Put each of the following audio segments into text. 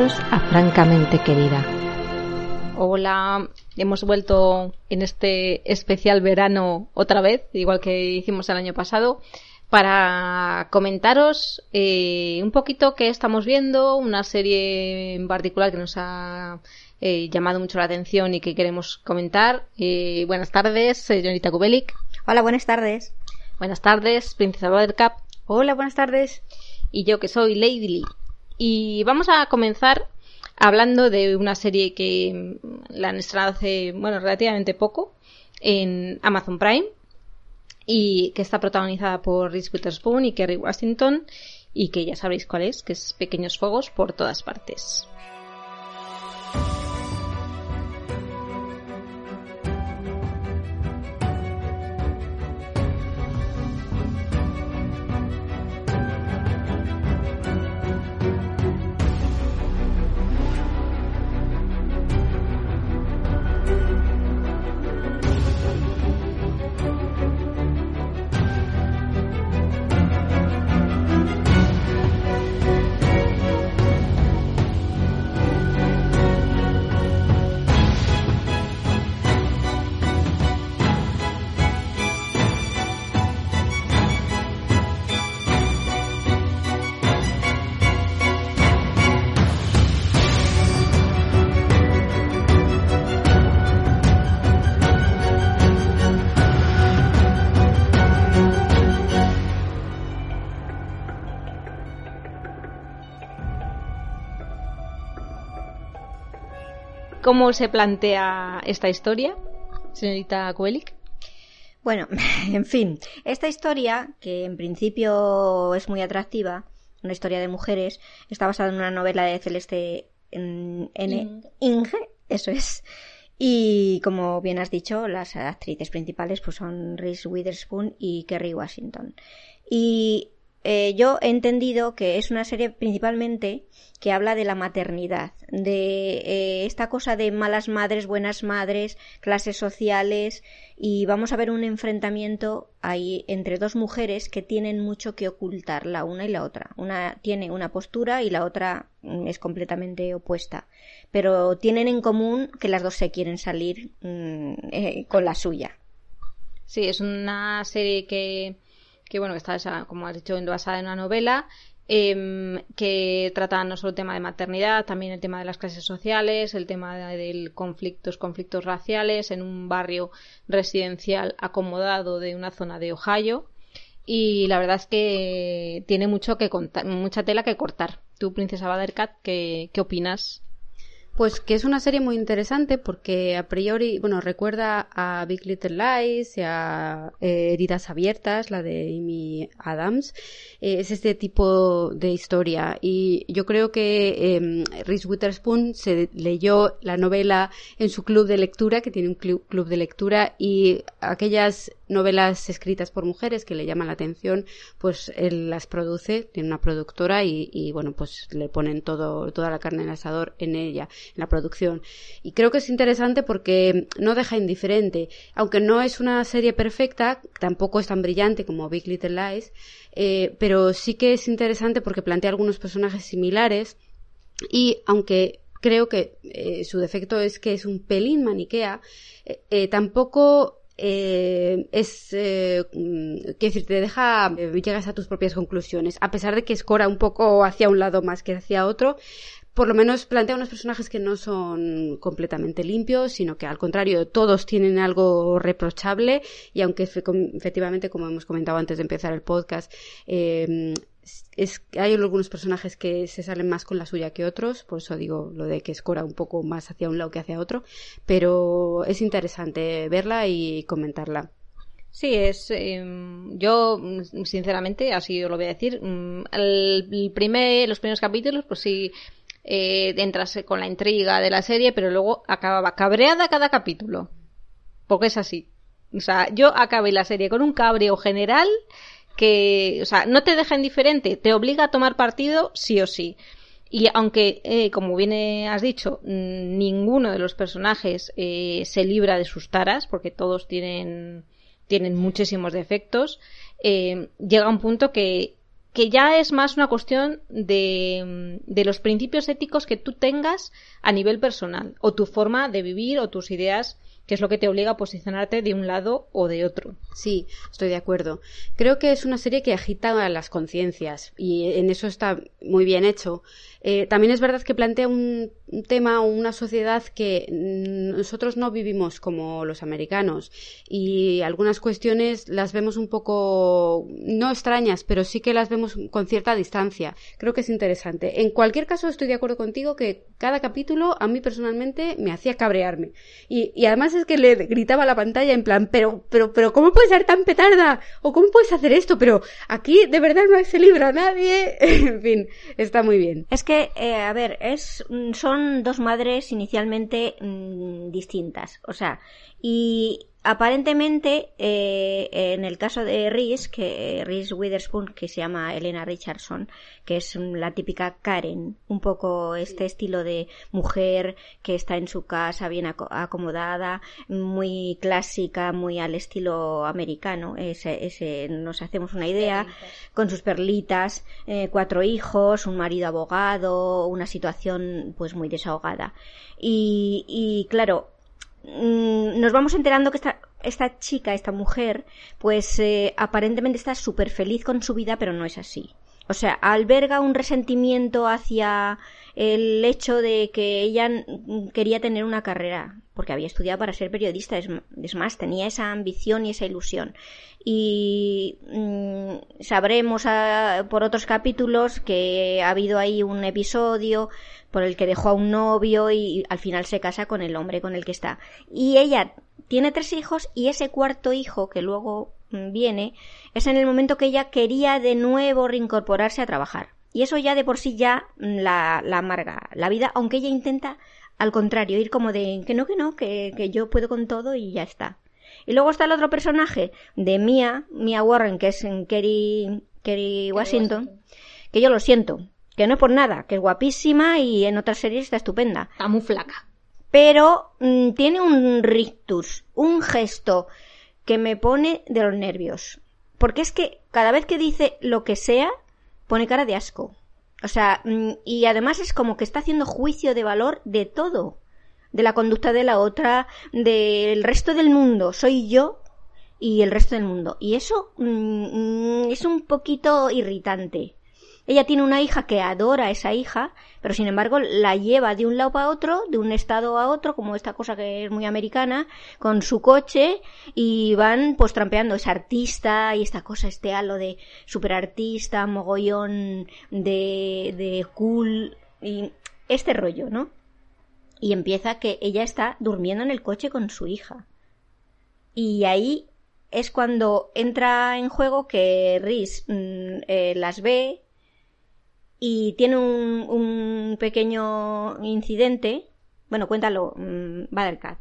Bienvenidos a Francamente Querida. Hola, hemos vuelto en este especial verano otra vez, igual que hicimos el año pasado, para comentaros eh, un poquito qué estamos viendo, una serie en particular que nos ha eh, llamado mucho la atención y que queremos comentar. Eh, buenas tardes, señorita Kubelik. Hola, buenas tardes. Buenas tardes, Princesa Buttercup. Hola, buenas tardes. Y yo que soy Lady Lee. Y vamos a comenzar hablando de una serie que la han estrenado hace, bueno, relativamente poco en Amazon Prime y que está protagonizada por Reese Witherspoon y Kerry Washington y que ya sabréis cuál es, que es Pequeños Fuegos por todas partes. ¿Cómo se plantea esta historia, señorita Kuelik? Bueno, en fin, esta historia, que en principio es muy atractiva, una historia de mujeres, está basada en una novela de Celeste N. Inge, eso es. Y como bien has dicho, las actrices principales pues son Reese Witherspoon y Kerry Washington. Y eh, yo he entendido que es una serie principalmente que habla de la maternidad, de eh, esta cosa de malas madres, buenas madres, clases sociales y vamos a ver un enfrentamiento ahí entre dos mujeres que tienen mucho que ocultar la una y la otra. Una tiene una postura y la otra mm, es completamente opuesta, pero tienen en común que las dos se quieren salir mm, eh, con la suya. Sí, es una serie que que bueno, está, como has dicho, basada en una novela, em, que trata no solo el tema de maternidad, también el tema de las clases sociales, el tema de conflictos, conflictos raciales en un barrio residencial acomodado de una zona de Ohio. Y la verdad es que tiene mucho que contar, mucha tela que cortar. Tú, Princesa Badercat, ¿qué, qué opinas? Pues que es una serie muy interesante porque a priori, bueno, recuerda a Big Little Lies y a eh, Heridas Abiertas, la de Amy Adams. Eh, es este tipo de historia y yo creo que eh, Reese Witherspoon se leyó la novela en su club de lectura, que tiene un club de lectura y aquellas novelas escritas por mujeres que le llaman la atención, pues él las produce, tiene una productora y, bueno, pues le ponen todo, toda la carne en el asador en ella, en la producción. Y creo que es interesante porque no deja indiferente, aunque no es una serie perfecta, tampoco es tan brillante como Big Little Lies, eh, pero sí que es interesante porque plantea algunos personajes similares y aunque creo que eh, su defecto es que es un pelín maniquea, eh, tampoco eh, es, eh, mm, decir, te deja, eh, llegas a tus propias conclusiones, a pesar de que escora un poco hacia un lado más que hacia otro, por lo menos plantea unos personajes que no son completamente limpios, sino que al contrario, todos tienen algo reprochable. Y aunque efectivamente, como hemos comentado antes de empezar el podcast, eh, es, hay algunos personajes que se salen más con la suya que otros, por eso digo lo de que escora un poco más hacia un lado que hacia otro, pero es interesante verla y comentarla. Sí, es. Em, yo, sinceramente, así lo voy a decir. Mm, el, primer, los primeros capítulos, pues sí, eh, entras con la intriga de la serie, pero luego acababa cabreada cada capítulo. Porque es así. O sea, yo acabé la serie con un cabreo general que, o sea, no te deja indiferente, te obliga a tomar partido sí o sí. Y aunque, eh, como bien has dicho, mm, ninguno de los personajes eh, se libra de sus taras, porque todos tienen, tienen muchísimos defectos, eh, llega un punto que que ya es más una cuestión de, de, los principios éticos que tú tengas a nivel personal, o tu forma de vivir, o tus ideas que es lo que te obliga a posicionarte de un lado o de otro. Sí, estoy de acuerdo. Creo que es una serie que agita las conciencias y en eso está muy bien hecho. Eh, también es verdad que plantea un, tema o una sociedad que nosotros no vivimos como los americanos y algunas cuestiones las vemos un poco no extrañas, pero sí que las vemos con cierta distancia. Creo que es interesante. En cualquier caso, estoy de acuerdo contigo que cada capítulo a mí personalmente me hacía cabrearme. Y, y además es que le gritaba a la pantalla en plan, pero, pero, pero, ¿cómo puedes ser tan petarda? ¿O cómo puedes hacer esto? Pero aquí de verdad no se libra nadie. en fin, está muy bien. Es que, eh, a ver, es, mm, son dos madres inicialmente mmm, distintas. O sea, y aparentemente eh, en el caso de Reese que Reese Witherspoon que se llama Elena Richardson que es la típica Karen un poco este estilo de mujer que está en su casa bien acomodada muy clásica muy al estilo americano ese, ese nos hacemos una idea con sus perlitas eh, cuatro hijos un marido abogado una situación pues muy desahogada. Y, y claro Mm, nos vamos enterando que esta, esta chica, esta mujer, pues eh, aparentemente está súper feliz con su vida, pero no es así. O sea, alberga un resentimiento hacia el hecho de que ella quería tener una carrera, porque había estudiado para ser periodista, es, más, tenía esa ambición y esa ilusión. Y mm, sabremos ah, por otros capítulos que ha habido ahí un episodio por el que dejó a un novio y al final se casa con el hombre con el que está. Y ella tiene tres hijos y ese cuarto hijo que luego viene es en el momento que ella quería de nuevo reincorporarse a trabajar. Y eso ya de por sí ya mm, la, la amarga la vida, aunque ella intenta al contrario, ir como de que no, que no, que, que yo puedo con todo y ya está. Y luego está el otro personaje de Mia, Mia Warren, que es Kerry, Kerry Washington, Washington, que yo lo siento, que no es por nada, que es guapísima y en otras series está estupenda. Está muy flaca. Pero mm, tiene un rictus, un gesto que me pone de los nervios. Porque es que cada vez que dice lo que sea, pone cara de asco. O sea, mm, y además es como que está haciendo juicio de valor de todo. De la conducta de la otra, del resto del mundo. Soy yo y el resto del mundo. Y eso mm, es un poquito irritante. Ella tiene una hija que adora a esa hija, pero sin embargo la lleva de un lado para otro, de un estado a otro, como esta cosa que es muy americana, con su coche y van pues trampeando. Es artista y esta cosa, este halo de superartista, mogollón de, de cool y este rollo, ¿no? Y empieza que ella está durmiendo en el coche con su hija. Y ahí es cuando entra en juego que Rhys mm, eh, las ve y tiene un, un pequeño incidente. Bueno, cuéntalo, mmm, Badercat.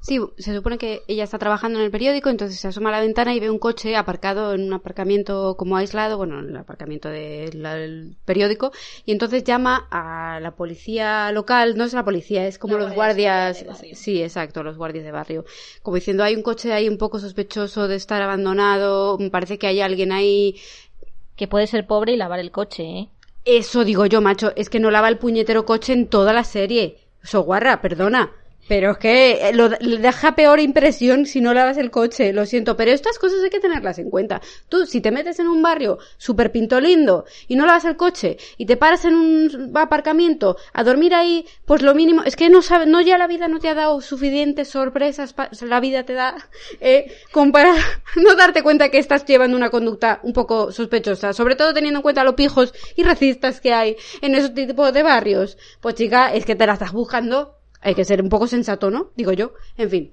Sí, se supone que ella está trabajando en el periódico, entonces se asoma a la ventana y ve un coche aparcado en un aparcamiento como aislado, bueno, en el aparcamiento del periódico, y entonces llama a la policía local, no es la policía, es como los guardias, sí, exacto, los guardias de barrio, como diciendo, hay un coche ahí un poco sospechoso de estar abandonado, me parece que hay alguien ahí que puede ser pobre y lavar el coche, ¿eh? Eso digo yo, macho, es que no lava el puñetero coche en toda la serie. Soguarra, perdona. Pero es que eh, lo, deja peor impresión si no lavas el coche, lo siento, pero estas cosas hay que tenerlas en cuenta. Tú, si te metes en un barrio súper pinto lindo y no lavas el coche y te paras en un aparcamiento a dormir ahí, pues lo mínimo, es que no sabes, no ya la vida no te ha dado suficientes sorpresas, la vida te da, eh, para no darte cuenta que estás llevando una conducta un poco sospechosa, sobre todo teniendo en cuenta los pijos y racistas que hay en ese tipo de barrios. Pues chica, es que te la estás buscando hay que ser un poco sensato, ¿no? Digo yo. En fin.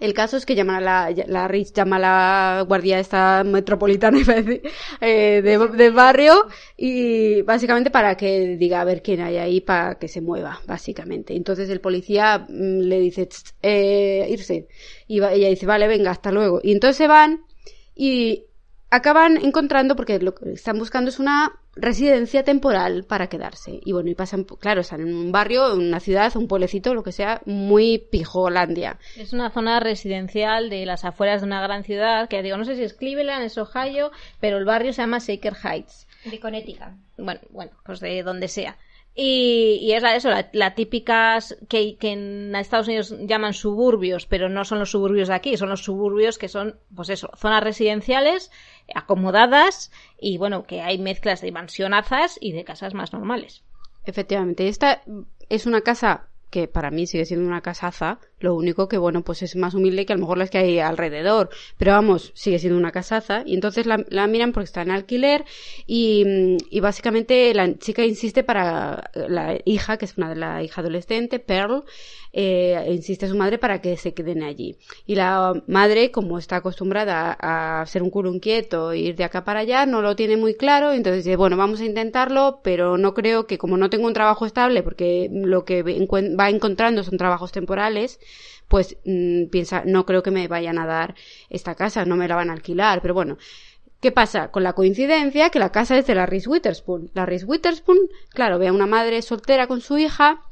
El caso es que llaman a la, la Rich llama a la guardia esta metropolitana, eh, de, de, barrio y básicamente para que diga a ver quién hay ahí para que se mueva, básicamente. Entonces el policía mm, le dice, eh, irse. Y ella dice, vale, venga, hasta luego. Y entonces se van y acaban encontrando, porque lo que están buscando es una residencia temporal para quedarse. Y bueno, y pasan, claro, están en un barrio, en una ciudad, un pueblecito, lo que sea, muy pijolandia. Es una zona residencial de las afueras de una gran ciudad, que digo, no sé si es Cleveland, es Ohio, pero el barrio se llama Shaker Heights. De Connecticut. Bueno, bueno, pues de donde sea. Y, es la, eso, la, típicas que, que, en Estados Unidos llaman suburbios, pero no son los suburbios de aquí, son los suburbios que son, pues eso, zonas residenciales acomodadas y bueno, que hay mezclas de mansionazas y de casas más normales. Efectivamente, esta es una casa que para mí sigue siendo una casaza, lo único que, bueno, pues es más humilde que a lo mejor las que hay alrededor, pero vamos, sigue siendo una casaza, y entonces la, la miran porque está en alquiler, y, y, básicamente la chica insiste para la hija, que es una de la hija adolescente, Pearl, eh, insiste a su madre para que se queden allí. Y la madre, como está acostumbrada a ser un culo inquieto, ir de acá para allá, no lo tiene muy claro, entonces dice, bueno, vamos a intentarlo, pero no creo que como no tengo un trabajo estable, porque lo que va encontrando son trabajos temporales, pues mm, piensa, no creo que me vayan a dar esta casa, no me la van a alquilar, pero bueno. ¿Qué pasa? Con la coincidencia que la casa es de la Reese Witherspoon. La Reese Witherspoon, claro, ve a una madre soltera con su hija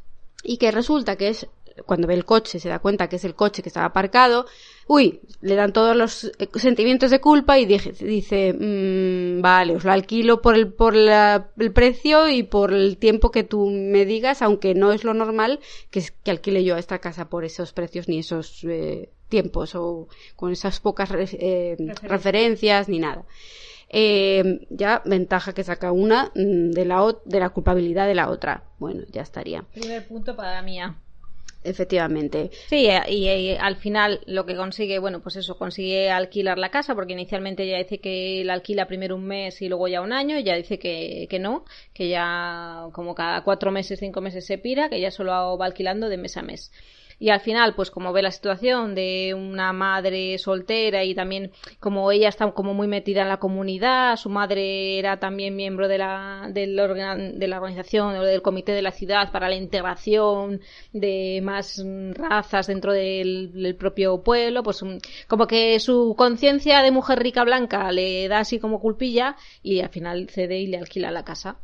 y que resulta que es cuando ve el coche se da cuenta que es el coche que estaba aparcado, uy, le dan todos los eh, sentimientos de culpa y dice, mmm, vale, os lo alquilo por el, por el precio y por el tiempo que tú me digas, aunque no es lo normal que, que alquile yo esta casa por esos precios ni esos eh, tiempos o con esas pocas eh, referencias ni nada. ya ventaja que saca una mm, de la, de la culpabilidad de la otra. Bueno, ya estaría. Primer punto para la mía. Efectivamente. Sí, eh, y, al final lo que consigue, bueno, pues eso, consigue alquilar la casa, porque inicialmente ella dice que la alquila primero un mes y luego ya un año, y ella dice que, que no, que ya como cada cuatro meses, cinco meses se pira, que ella solo va alquilando de mes a mes y al final pues como ve la situación de una madre soltera y también como ella está como muy metida en la comunidad su madre era también miembro de la de la, organización o del comité de la ciudad para la integración de más razas dentro del, del propio pueblo pues mm, como que su conciencia de mujer rica blanca le da así como culpilla y al final cede y le alquila la casa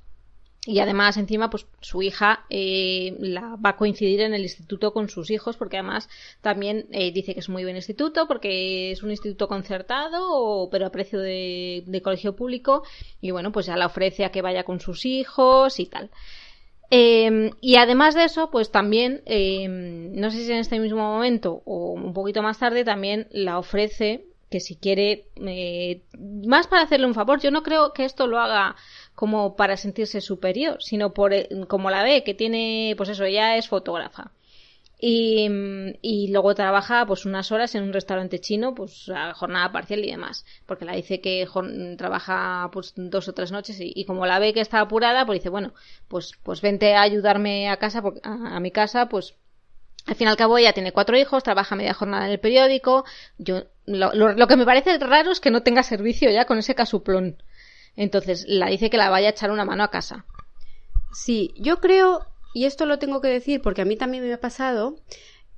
y además encima pues su hija eh, la va a coincidir en el instituto con sus hijos porque además también eh, dice que es muy buen instituto porque es un instituto concertado pero a precio de, colegio público y bueno pues ya la ofrece a que vaya con sus hijos y tal. Em, y además de eso, pues también, em, no sé si en este mismo momento o un poquito más tarde, también la ofrece que si quiere, eh, más para hacerle un favor, yo no creo que esto lo haga como para sentirse superior, sino por como la ve, que tiene, pues eso, ella es fotógrafa. Y, y, luego trabaja pues unas horas en un restaurante chino pues a jornada parcial y demás. Porque la dice que trabaja pues dos o tres noches y, como la ve que está apurada pues dice bueno pues pues vente a ayudarme a casa a, mi casa pues al fin y al cabo ella tiene cuatro hijos trabaja media jornada en el periódico. Yo lo, lo que me parece raro es que no tenga servicio ya con ese casuplón entonces la dice que la vaya a echar una mano a casa. Sí, yo creo, y esto lo tengo que decir porque a mí también me ha pasado,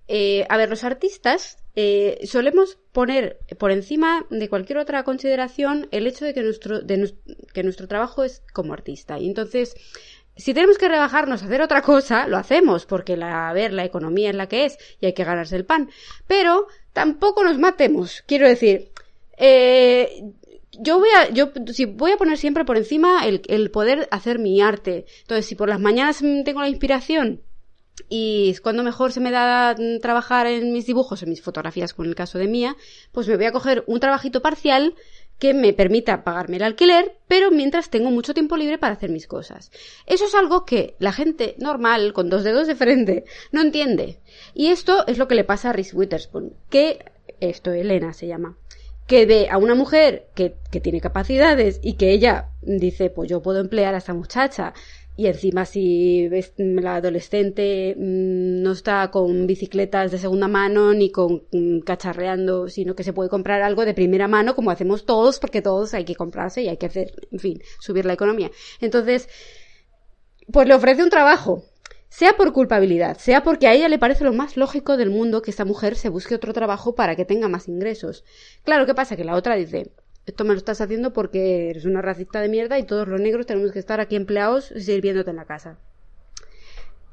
eh, a ver, los artistas eh, solemos poner por encima de cualquier otra consideración el hecho de que nuestro, de, que nuestro trabajo es como artista. Y entonces, si tenemos que rebajarnos a hacer otra cosa, lo hacemos, porque la, a ver, la economía es la que es y hay que ganarse el pan. Pero tampoco nos matemos. Quiero decir, eh, yo voy a, yo si voy a poner siempre por encima el, el poder hacer mi arte. Entonces, si por las mañanas tengo la inspiración y es cuando mejor se me da trabajar en mis dibujos, en mis fotografías, con el caso de Mía, pues me voy a coger un trabajito parcial que me permita pagarme el alquiler, pero mientras tengo mucho tiempo libre para hacer mis cosas. Eso es algo que la gente normal, con dos dedos de frente, no entiende. Y esto es lo que le pasa a Reese Witherspoon, que esto Elena se llama que ve a una mujer que, que, tiene capacidades y que ella dice, pues yo puedo emplear a esta muchacha. Y encima si la adolescente mm, no está con bicicletas de segunda mano ni con mm, cacharreando, sino que se puede comprar algo de primera mano como hacemos todos, porque todos hay que comprarse y hay que hacer, en fin, subir la economía. Entonces, pues le ofrece un trabajo sea por culpabilidad, sea porque a ella le parece lo más lógico del mundo que esta mujer se busque otro trabajo para que tenga más ingresos. Claro, ¿qué pasa? Que la otra dice, esto me lo estás haciendo porque eres una racista de mierda y todos los negros tenemos que estar aquí empleados sirviéndote en la casa.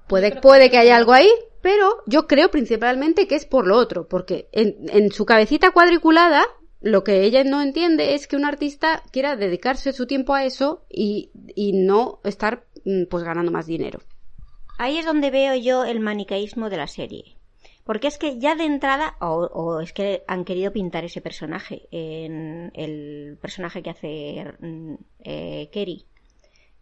Puede, puede que haya algo ahí, pero yo creo principalmente que es por lo otro, porque en, en su cabecita cuadriculada lo que ella no entiende es que un artista quiera dedicarse su tiempo a eso y, y no estar mm, pues ganando más dinero. Ahí es donde veo yo el manicaísmo de la serie. Porque es que ya de entrada, o, es que han querido pintar ese personaje, en el personaje que hace mm, eh, Kerry,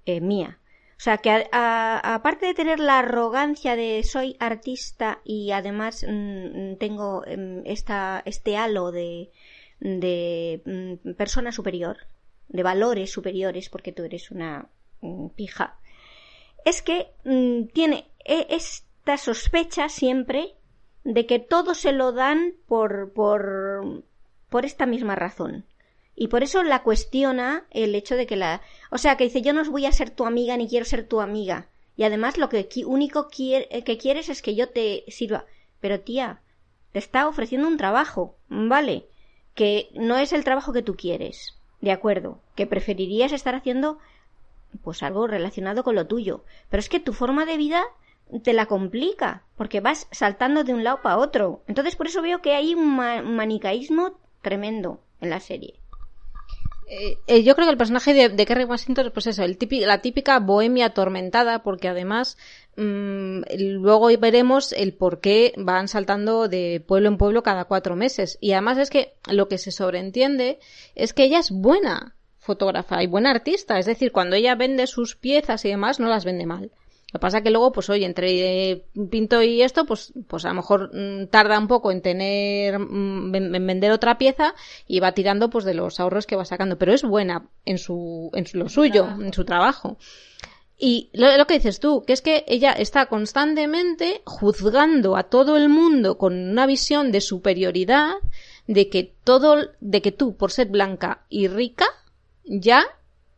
eh, Mía. O sea, que aparte de tener la arrogancia de soy artista y además mm, tengo em, esta, este halo de, de mm, persona superior, de valores superiores, porque tú eres una pija, es que tiene e, esta sospecha siempre de que todo se lo dan por, por, por esta misma razón. Y por eso la cuestiona el hecho de que la... O sea, que dice, yo no voy a ser tu amiga ni quiero ser tu amiga. Y además lo que único quiere, que quieres es que yo te sirva. Pero tía, te está ofreciendo un trabajo, ¿vale? Que no es el trabajo que tú quieres. De acuerdo. Que preferirías estar haciendo pues algo relacionado con lo tuyo. Pero es que tu forma de vida te la complica, porque vas saltando de un lado para otro. Entonces por eso veo que hay un manicaísmo tremendo en la serie. Eh, eh, yo creo que el personaje de, de Kerry Washington, pues eso, el la típica bohemia atormentada, porque además mm, luego veremos el por qué van saltando de pueblo en pueblo cada cuatro meses. Y además es que lo que se sobreentiende es que ella es buena fotógrafa y buena artista, es decir, cuando ella vende sus piezas y demás, no las vende mal. Lo que pasa es que luego, pues oye, entre eh, Pinto y esto, pues, pues a lo mejor mm, tarda un poco en tener, mm, en, vender otra pieza y va tirando pues de los ahorros que va sacando. Pero es buena en su, en lo suyo, en su trabajo. Y lo, lo, que dices tú, que es que ella está constantemente juzgando a todo el mundo con una visión de superioridad, de que todo, de que tú, por ser blanca y rica, ya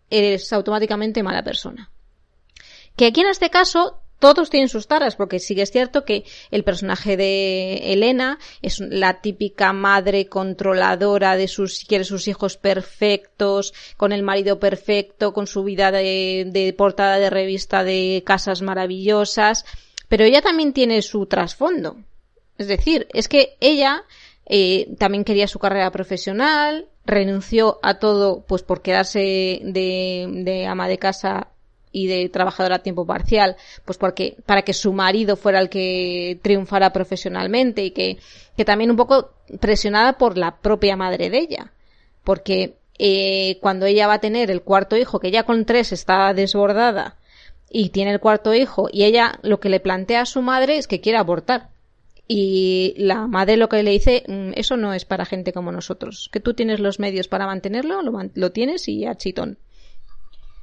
eres automáticamente mala persona. Que aquí en este caso todos tienen sus taras, porque sí que es cierto que el personaje de Elena es la típica madre controladora de sus, quiere sus hijos perfectos, con el marido perfecto, con su vida de, portada de revista de casas maravillosas, pero ella también tiene su trasfondo. Es decir, es que ella eh, también quería su carrera profesional, renunció a todo pues por quedarse de, de ama de casa y de trabajadora a tiempo parcial, pues porque, para que su marido fuera el que triunfara profesionalmente y que, que también un poco presionada por la propia madre de ella. Porque eh, cuando ella va a tener el cuarto hijo, que ya con tres está desbordada, y tiene el cuarto hijo, y ella lo que le plantea a su madre es que quiere abortar. Y la madre lo que le dice, mm, eso no es para gente como nosotros, que tú tienes los medios para mantenerlo, lo, tienes y a chitón.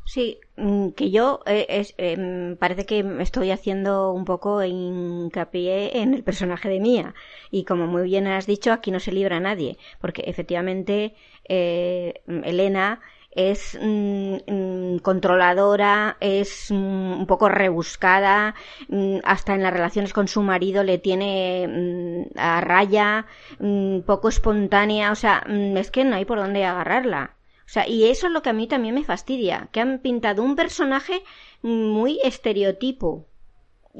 Sí, mm, que yo eh, es, em, parece que estoy haciendo un poco hincapié en el personaje de Mía. Y como muy bien has dicho, aquí no se libra a nadie. Porque efectivamente eh, Elena es mm, mm, controladora, es un poco rebuscada, hasta en las relaciones con su marido le tiene a raya, poco espontánea, o sea, es que no hay por dónde agarrarla. O sea, y eso es lo que a mí también me fastidia, que han pintado un personaje muy estereotipo.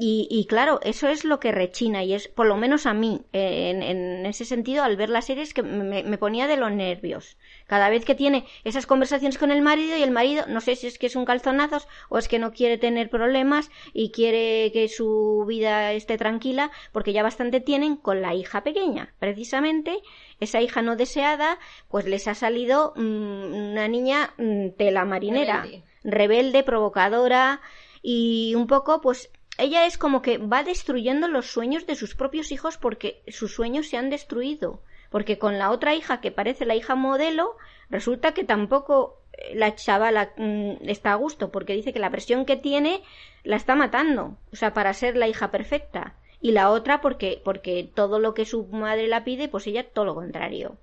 Y, y claro, eso es lo que rechina y es, por lo menos a mí, en, en ese sentido, al ver la serie, es que me, me, ponía de los nervios. Cada vez que tiene esas conversaciones con el marido y el marido, no sé si es que es un calzonazos o es que no quiere tener problemas y quiere que su vida esté tranquila, porque ya bastante tienen con la hija pequeña, precisamente, esa hija no deseada, pues les ha salido mm, una niña mm, tela marinera, rebelde. provocadora y un poco, pues ella es como que va destruyendo los sueños de sus propios hijos porque sus sueños se han destruido. Porque con la otra hija, que parece la hija modelo, resulta que tampoco eh, la chavala mm, está a gusto, porque dice que la presión que tiene la está matando, o sea, para ser la hija perfecta y la otra porque, porque todo lo que su madre la pide, pues ella todo lo contrario.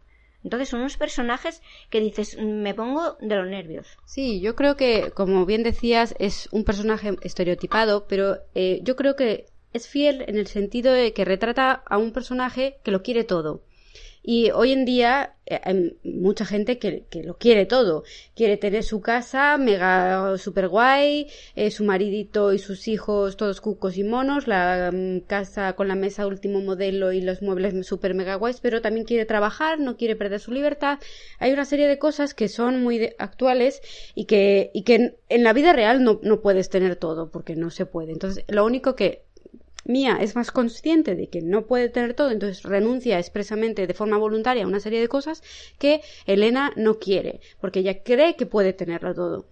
Entonces son unos personajes que dices, me pongo de los nervios. Sí, yo creo que, como bien decías, es un personaje estereotipado, pero eh, yo creo que es fiel en el sentido de que retrata a un personaje que lo quiere todo Y hoy en día eh, hay mucha gente que, que, lo quiere todo. Quiere tener su casa mega super guay, eh, su maridito y sus hijos todos cucos y monos, la mm, casa con la mesa último modelo y los muebles super mega guays, pero también quiere trabajar, no quiere perder su libertad. Hay una serie de cosas que son muy actuales y que, y que en, la vida real no, no puedes tener todo porque no se puede. Entonces, lo único que Mía es más consciente de que no puede tener todo, entonces renuncia expresamente de forma voluntaria a una serie de cosas que Elena no quiere, porque ella cree que puede tenerlo todo.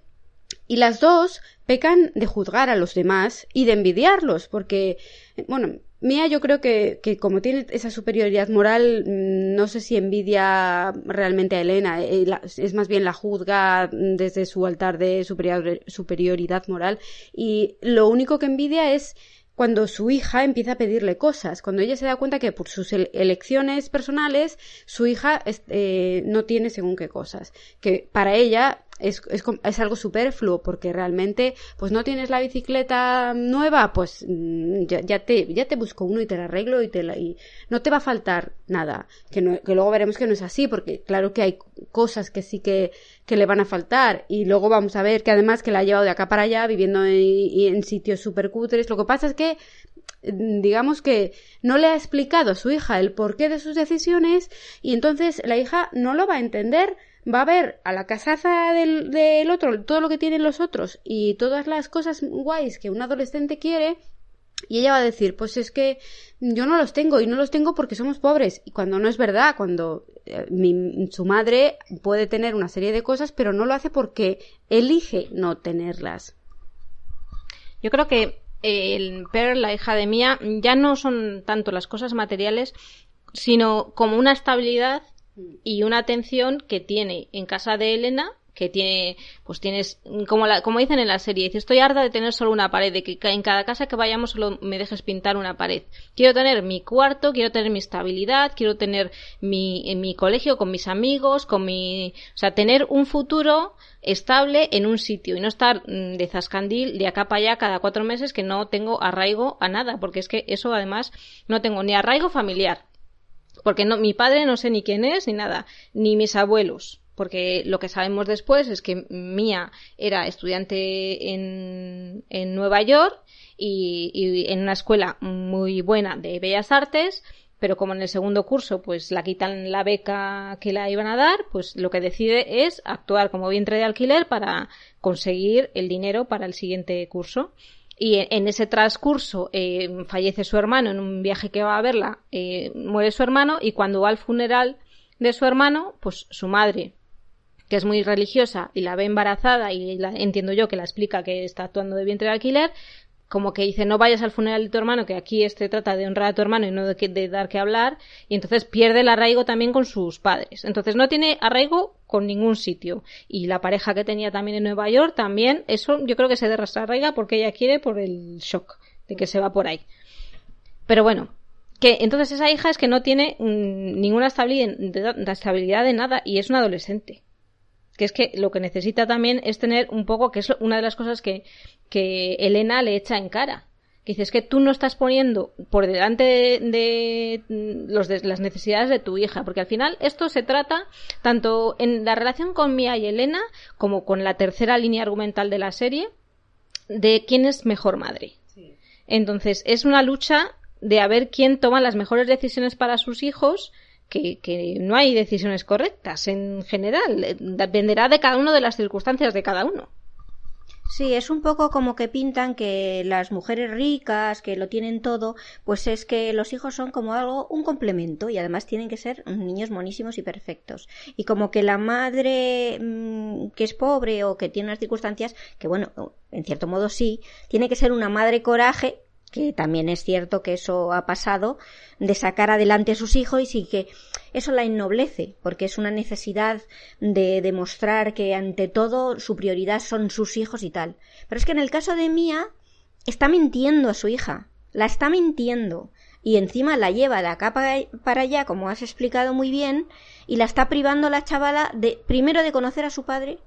Y las dos pecan de juzgar a los demás y de envidiarlos, porque, bueno, Mía yo creo que, que, como tiene esa superioridad moral, mm, no sé si envidia realmente a Elena, eh, es más bien la juzga desde su altar de superioridad moral y lo único que envidia es cuando su hija empieza a pedirle cosas, cuando ella se da cuenta que por sus elecciones personales su hija eh, no tiene según qué cosas, que para ella es, es, es, algo superfluo porque realmente pues no tienes la bicicleta nueva pues mm, ya, ya, te ya te busco uno y te la arreglo y te la, y no te va a faltar nada. Que, no, que luego veremos que no es así porque claro que hay cosas que sí que, que le van a faltar. Y luego vamos a ver que además que la ha llevado de acá para allá viviendo en, en sitios super cutres lo que pasa es que mm, digamos que no le ha explicado a su hija el porqué de sus decisiones y entonces la hija no lo va a entender va a ver a la casaza del, del otro, todo lo que tienen los otros y todas las cosas guays que un adolescente quiere y ella va a decir, pues es que yo no los tengo y no los tengo porque somos pobres. Y cuando no es verdad, cuando eh, mi, su madre puede tener una serie de cosas, pero no lo hace porque elige no tenerlas. Yo creo que el Pearl, la hija de Mía, ya no son tanto las cosas materiales, sino como una estabilidad y una atención que tiene en casa de Elena que tiene, pues tienes, como, la, como dicen en la serie, dice, estoy harta de tener solo una pared, de que en cada casa que vayamos solo me dejes pintar una pared. Quiero tener mi cuarto, quiero tener mi estabilidad, quiero tener mi, mi colegio con mis amigos, con mi, o sea, tener un futuro estable en un sitio y no estar mm, de zascandil de acá para allá cada cuatro meses que no tengo arraigo a nada, porque es que eso además no tengo ni arraigo familiar, porque no, mi padre no sé ni quién es ni nada, ni mis abuelos, porque lo que sabemos después es que Mía era estudiante en, en Nueva York y, y, en una escuela muy buena de bellas artes, pero como en el segundo curso pues la quitan la beca que la iban a dar, pues lo que decide es actuar como vientre de alquiler para conseguir el dinero para el siguiente curso. Y en ese transcurso eh, fallece su hermano en un viaje que va a verla, eh, muere su hermano y cuando va al funeral de su hermano, pues su madre, que es muy religiosa y la ve embarazada y la, entiendo yo que la explica que está actuando de vientre de alquiler, como que dice no vayas al funeral de tu hermano, que aquí este trata de honrar a tu hermano y no de, de, dar que hablar, y entonces pierde el arraigo también con sus padres. Entonces no tiene arraigo con ningún sitio. Y la pareja que tenía también en Nueva York también, eso yo creo que se desarraiga porque ella quiere por el shock de que se va por ahí. Pero bueno, que entonces esa hija es que no tiene mm, ninguna estabilidad, estabilidad de nada y es una adolescente que es que lo que necesita también es tener un poco, que es una de las cosas que, que Elena le echa en cara. Que dice, es que tú no estás poniendo por delante de, los de las necesidades de tu hija, porque al final esto se trata tanto en la relación con Mia y Elena como con la tercera línea argumental de la serie de quién es mejor madre. Entonces, es una lucha de a ver quién toma las mejores decisiones para sus hijos que, no hay decisiones correctas en general. Eh, dependerá de cada uno de las circunstancias de cada uno. Sí, es un poco como que pintan que las mujeres ricas, que lo tienen todo, pues es que los hijos son como algo, un complemento y además tienen que ser niños monísimos y perfectos. Y como que la madre mm, que es pobre o que tiene unas circunstancias, que bueno, en cierto modo sí, tiene que ser una madre coraje que también es cierto que eso ha pasado, de sacar adelante a sus hijos y que eso la ennoblece, porque es una necesidad de demostrar que ante todo su prioridad son sus hijos y tal. Pero es que en el caso de Mía, está mintiendo a su hija, la está mintiendo y encima la lleva de acá para allá, como has explicado muy bien, y la está privando la chavala de primero de conocer a su padre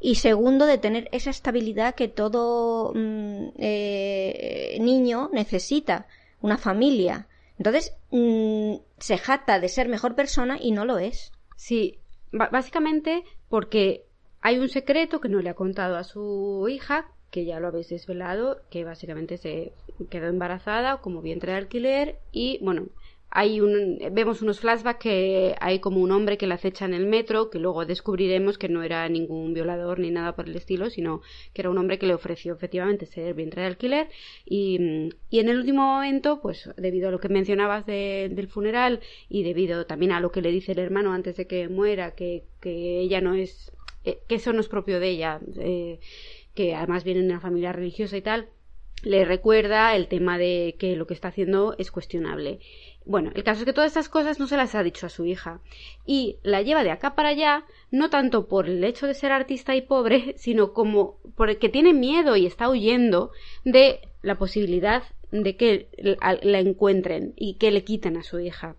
y segundo de tener esa estabilidad que todo mm, eh, niño necesita, una familia, Entonces, mm, se jacta de ser mejor persona y no lo es. Sí, básicamente porque hay un secreto que no le ha contado a su hija, que ya lo habéis desvelado, que básicamente se quedó embarazada como vientre de alquiler y bueno, hay un, vemos unos flashbacks que hay como un hombre que la acecha en el metro, que luego descubriremos que no era ningún violador ni nada por el estilo, sino que era un hombre que le ofreció efectivamente ser vientre de alquiler. Y, en el último momento, pues debido a lo que mencionabas del funeral y debido también a lo que le dice el hermano antes de que muera, que, que ella no es, eh, que eso no es propio de ella, eh, que además viene de una familia religiosa y tal, le recuerda el tema de que lo que está haciendo es cuestionable. Bueno, el caso es que todas estas cosas no se las ha dicho a su hija y la lleva de acá para allá, no tanto por el hecho de ser artista y pobre, sino como porque tiene miedo y está huyendo de la posibilidad de que la encuentren y que le quiten a su hija.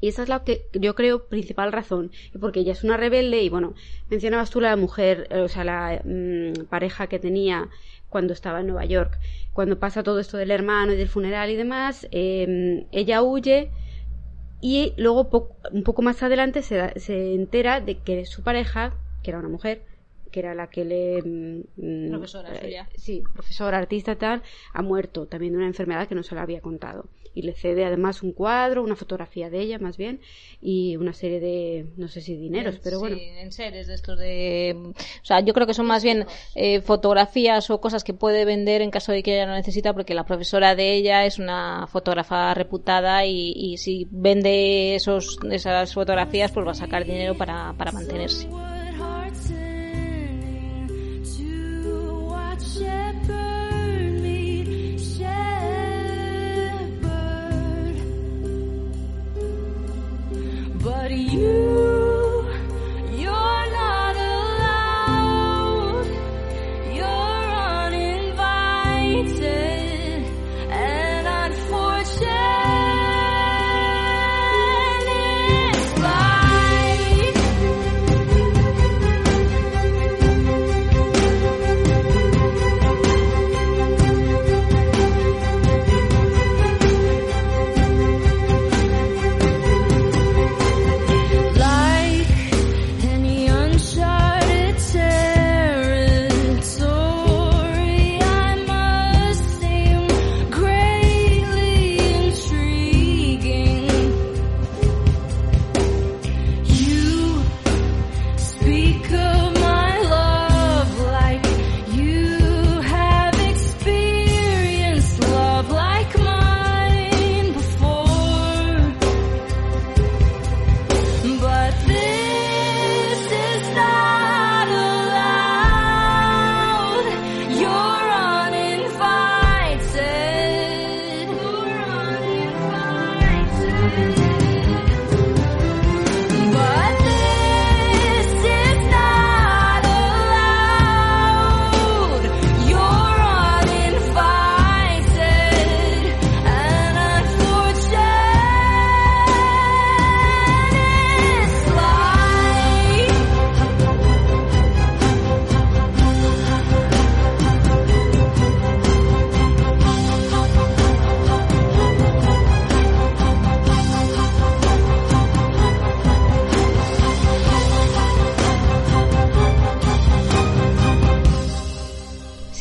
Y esa es la que yo creo principal razón, porque ella es una rebelde y bueno, mencionabas tú la mujer, eh, o sea, la mm, pareja que tenía cuando estaba en Nueva York. Cuando pasa todo esto del hermano y del funeral y demás, em, ella huye y luego un poco más adelante se, se entera de que su pareja, que era una mujer, que era la que le... Mm, mm, profesora, eh, Sí, profesora, artista tal, ha muerto también de una enfermedad que no se la había contado. Y le cede además un cuadro, una fotografía de ella más bien, y una serie de, no sé si dineros, pero bueno. en series de estos de... O sea, yo creo que son más bien eh, fotografías o cosas que puede vender en caso de que ella no necesita, porque la profesora de ella es una fotógrafa reputada y, y si vende esos, esas fotografías, pues va a sacar dinero para, para mantenerse. But are you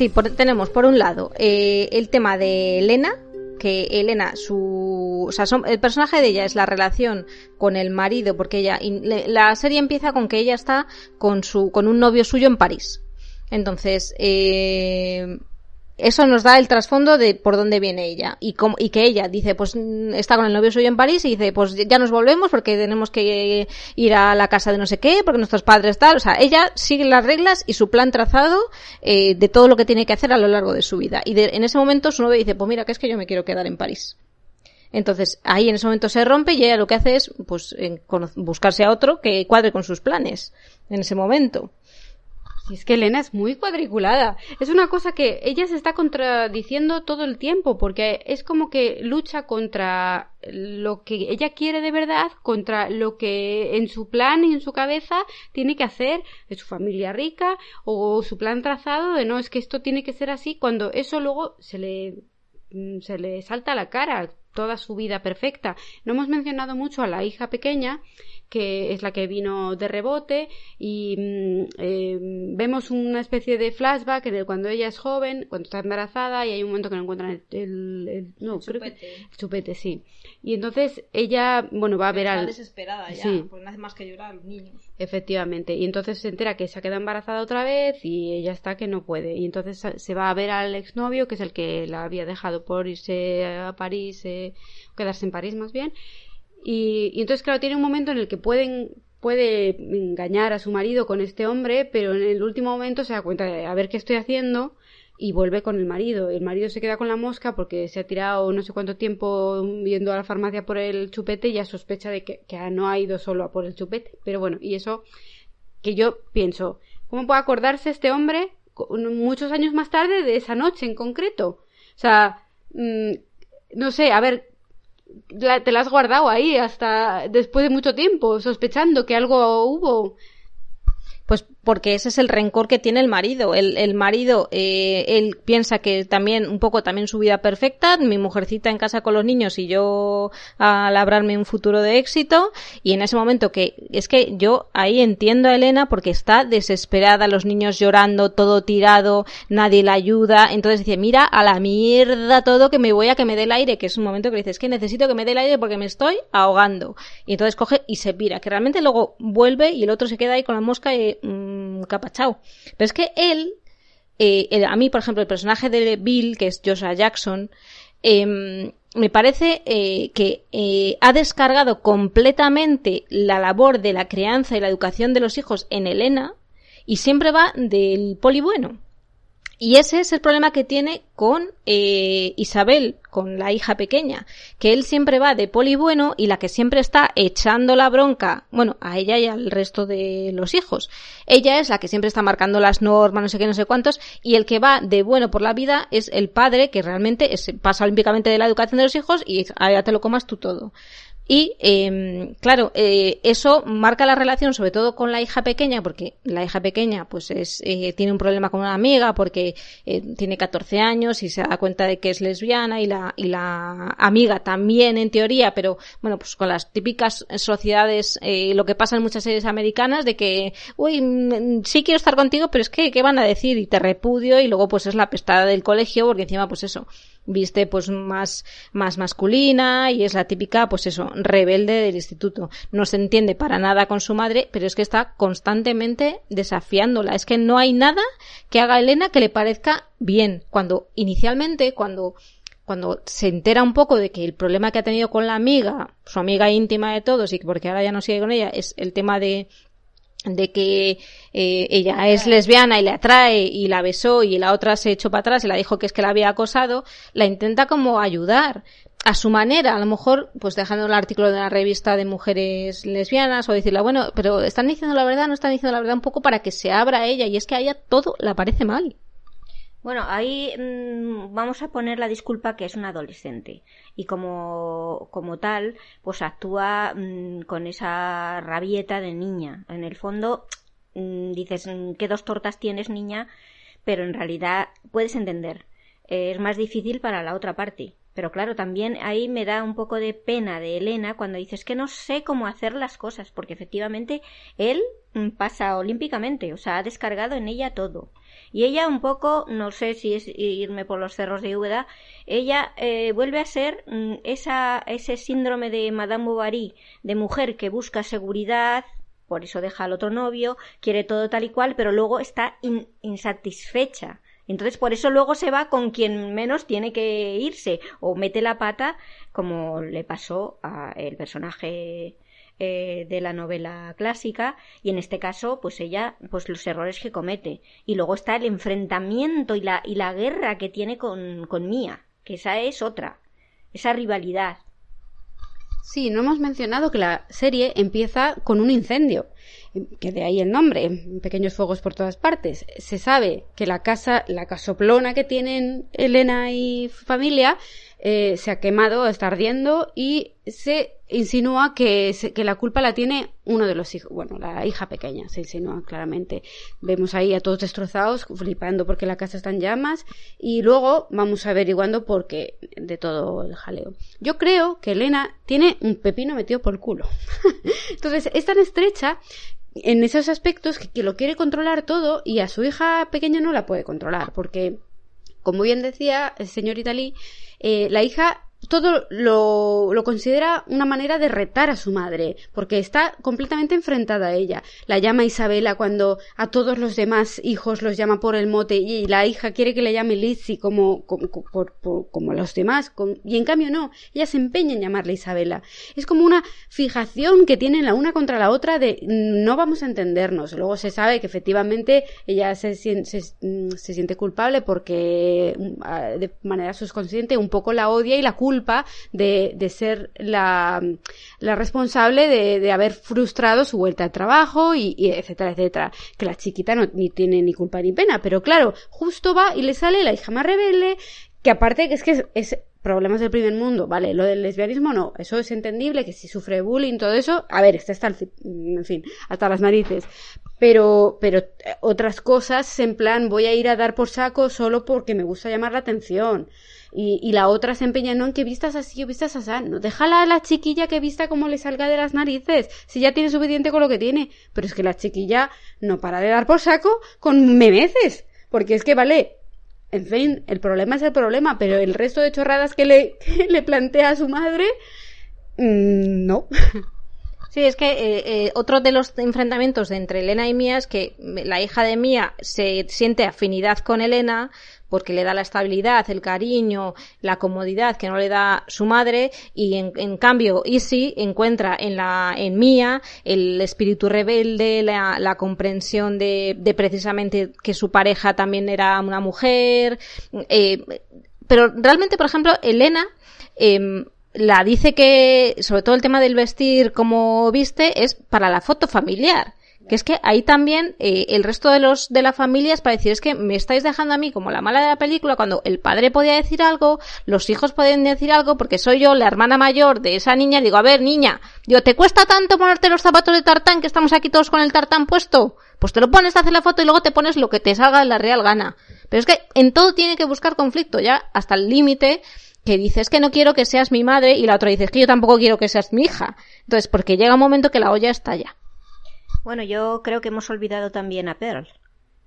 Tenemos por un lado eh, el tema de Elena, que Elena, su, o sea, el personaje de ella es la relación con el marido, porque ella, la serie empieza con que ella está con su, con un novio suyo en París. Entonces, eh, eso nos da el trasfondo de por dónde viene ella. Y, y que ella dice pues mm, está con el novio suyo en París y dice pues ya nos volvemos porque tenemos que ir a la casa de no sé qué porque nuestros padres tal. O sea ella sigue las reglas y su plan trazado eh, de todo lo que tiene que hacer a lo largo de su vida. Y en ese momento su novio dice pues mira que es que yo me quiero quedar en París. Entonces ahí en ese momento se rompe y ella lo que hace es pues buscarse a otro que cuadre con sus planes en ese momento si es que Elena es muy cuadriculada. Es una cosa que ella se está contradiciendo todo el tiempo, porque es como que lucha contra lo que ella quiere de verdad, contra lo que en su plan y en su cabeza tiene que hacer de su familia rica, o su plan trazado de no, es que esto tiene que ser así, cuando eso luego se le, mm, se le salta a la cara toda su vida perfecta. No hemos mencionado mucho a la hija pequeña, que es la que vino de rebote y mm, eh, vemos una especie de flashback de cuando ella es joven, cuando está embarazada y hay un momento que no encuentran el, no, creo chupete. Que, el chupete, sí. Y entonces ella, bueno, va a ver al... desesperada ya, sí. porque no hace más que llorar a los niños. Efectivamente. Y entonces se entera que se ha quedado embarazada otra vez y ella está que no puede. Y entonces se va a ver al exnovio, que es el que la había dejado por irse a París, eh, quedarse en París más bien. Y, entonces, claro, tiene un momento en el que pueden, puede engañar a su marido con este hombre, pero en el último momento se da cuenta de a ver qué estoy haciendo y vuelve con el marido. El marido se queda con la mosca porque se ha tirado no sé cuánto tiempo yendo a la farmacia por el chupete y ya sospecha de que, que no ha ido solo a por el chupete. Pero bueno, y eso que yo pienso, ¿cómo puede acordarse este hombre muchos años más tarde de esa noche en concreto? O sea, mm, no sé, a ver, te la has guardado ahí hasta después de mucho tiempo, sospechando que algo hubo. Porque ese es el rencor que tiene el marido. El, el marido, eh, él piensa que también, un poco también su vida perfecta, mi mujercita en casa con los niños y yo a labrarme un futuro de éxito. Y en ese momento que, es que yo ahí entiendo a Elena porque está desesperada, los niños llorando, todo tirado, nadie la ayuda. Entonces dice, mira a la mierda todo que me voy a que me dé el aire, que es un momento que dice, es que necesito que me dé el aire porque me estoy ahogando. Y entonces coge y se pira, que realmente luego vuelve y el otro se queda ahí con la mosca y, capachao. Pero es que él, eh, a mí, por ejemplo, el personaje de Bill, que es Joshua Jackson, em, me parece eh, que eh, ha descargado completamente la labor de la crianza y la educación de los hijos en Elena y siempre va del poli bueno. Y ese es el problema que tiene con eh, Isabel, con la hija pequeña, que él siempre va de poli bueno y la que siempre está echando la bronca, bueno, a ella y al resto de los hijos. Ella es la que siempre está marcando las normas, no sé qué, no sé cuántos, y el que va de bueno por la vida es el padre, que realmente pasa olímpicamente de la educación de los hijos y ya te lo comas tú todo. Y, eh, claro, eh, eso marca la relación sobre todo con la hija pequeña, porque la hija pequeña pues es, eh, tiene un problema con una amiga porque eh, tiene 14 años y se da cuenta de que es lesbiana y la, y la amiga también en teoría, pero bueno, pues con las típicas sociedades, eh, lo que pasa en muchas series americanas de que, uy, mm, sí quiero estar contigo, pero es que, ¿qué van a decir? Y te repudio y luego pues es la pestada del colegio porque encima pues eso, viste pues más, más masculina y es la típica, pues eso, rebelde del instituto. No se entiende para nada con su madre, pero es que está constantemente desafiándola. Es que no hay nada que haga Elena que le parezca bien. Cuando inicialmente, cuando cuando se entera un poco de que el problema que ha tenido con la amiga, su amiga íntima de todos, y porque ahora ya no sigue con ella, es el tema de de que eh, ella es lesbiana y le atrae y la besó y la otra se echó para atrás y la dijo que es que la había acosado, la intenta como ayudar a su manera, a lo mejor pues dejando el artículo de la revista de mujeres lesbianas o decirle, bueno, pero están diciendo la verdad, no están diciendo la verdad un poco para que se abra ella y es que a ella todo la parece mal. Bueno, ahí mm, vamos a poner la disculpa que es una adolescente y como, como tal, pues actúa mm, con esa rabieta de niña. En el fondo, mm, dices, ¿qué dos tortas tienes, niña? Pero en realidad puedes entender. es más difícil para la otra parte. Pero claro, también ahí me da un poco de pena de Elena cuando dices que no sé cómo hacer las cosas, porque efectivamente él pasa olímpicamente, o sea, ha descargado en ella todo. Y ella un poco, no sé si es irme por los cerros de Úbeda, ella eh, vuelve a ser mm, esa, ese síndrome de Madame Bovary, de mujer que busca seguridad, por eso deja al otro novio, quiere todo tal y cual, pero luego está insatisfecha. Entonces, por eso luego se va con quien menos tiene que irse, o mete la pata, como le pasó al personaje eh, de la novela clásica y en este caso pues ella pues los errores que comete y luego está el enfrentamiento y la, y la guerra que tiene con, con Mía que esa es otra esa rivalidad Sí, no hemos mencionado que la serie empieza con un incendio, que de ahí el nombre, pequeños fuegos por todas partes. Se sabe que la casa, la casoplona que tienen Elena y familia, eh, se ha quemado, está ardiendo y se insinúa que, que la culpa la tiene uno de los hijos, bueno, la hija pequeña, se insinúa claramente. Vemos ahí a todos destrozados, flipando porque la casa está en llamas, y luego vamos averiguando por qué de todo el jaleo. Yo creo que Elena tiene un pepino metido por el culo. Entonces, es tan estrecha en esos aspectos que, que lo quiere controlar todo y a su hija pequeña no la puede controlar, porque, como bien decía el señor Italí, eh, la hija todo lo, considera una manera de retar a su madre, porque está completamente enfrentada a ella. La llama Isabela cuando a todos los demás hijos los llama por el mote y la hija quiere que le llame Lizzie como, como, como, los demás, y en cambio no, ella se empeña en llamarle Isabela. Es como una fijación que tienen la una contra la otra de no vamos a entendernos. Luego se sabe que efectivamente ella se, se, se siente culpable porque mm, de manera subconsciente un poco la odia y la culpa culpa de, ser la, responsable de, haber frustrado su vuelta al trabajo y, etcétera, etcétera. Que la chiquita no ni tiene ni culpa ni pena, pero claro, justo va y le sale la hija más rebelde, que aparte que es que es, problemas del primer mundo, vale, lo del lesbianismo no, eso es entendible, que si sufre bullying, todo eso, a ver, está, en fin, hasta las narices, pero, pero eh, otras cosas en plan voy a ir a dar por saco solo porque me gusta llamar la atención, y, la otra se empeña, no, en que vistas así o vistas así. No, déjala a la chiquilla que vista como le salga de las narices. Si ya tiene suficiente con lo que tiene. Pero es que la chiquilla no para de dar por saco con memeces. Porque es que, vale, en fin, el problema es el problema, pero el resto de chorradas que le, que le plantea a su madre, mmm, no. Sí, es que eh, eh, otro de los enfrentamientos entre Elena y Mía es que la hija de Mía se siente afinidad con Elena porque le da la estabilidad, el cariño, la comodidad que no le da su madre y en, en cambio Isi encuentra en la en Mía el espíritu rebelde, la, la comprensión de, de, precisamente que su pareja también era una mujer, eh, pero realmente, por ejemplo, Elena eh, la dice que, sobre todo el tema del vestir como viste, es para la foto familiar que es que ahí también eh, el resto de los de la familia es para decir es que me estáis dejando a mí como la mala de la película cuando el padre podía decir algo los hijos pueden decir algo porque soy yo la hermana mayor de esa niña digo a ver niña digo te cuesta tanto ponerte los zapatos de tartán que estamos aquí todos con el tartán puesto pues te lo pones a hacer la foto y luego te pones lo que te salga de la real gana pero es que en todo tiene que buscar conflicto ya hasta el límite que dices que no quiero que seas mi madre y la otra dice que yo tampoco quiero que seas mi hija entonces porque llega un momento que la olla estalla bueno, yo creo que hemos olvidado también a Pearl,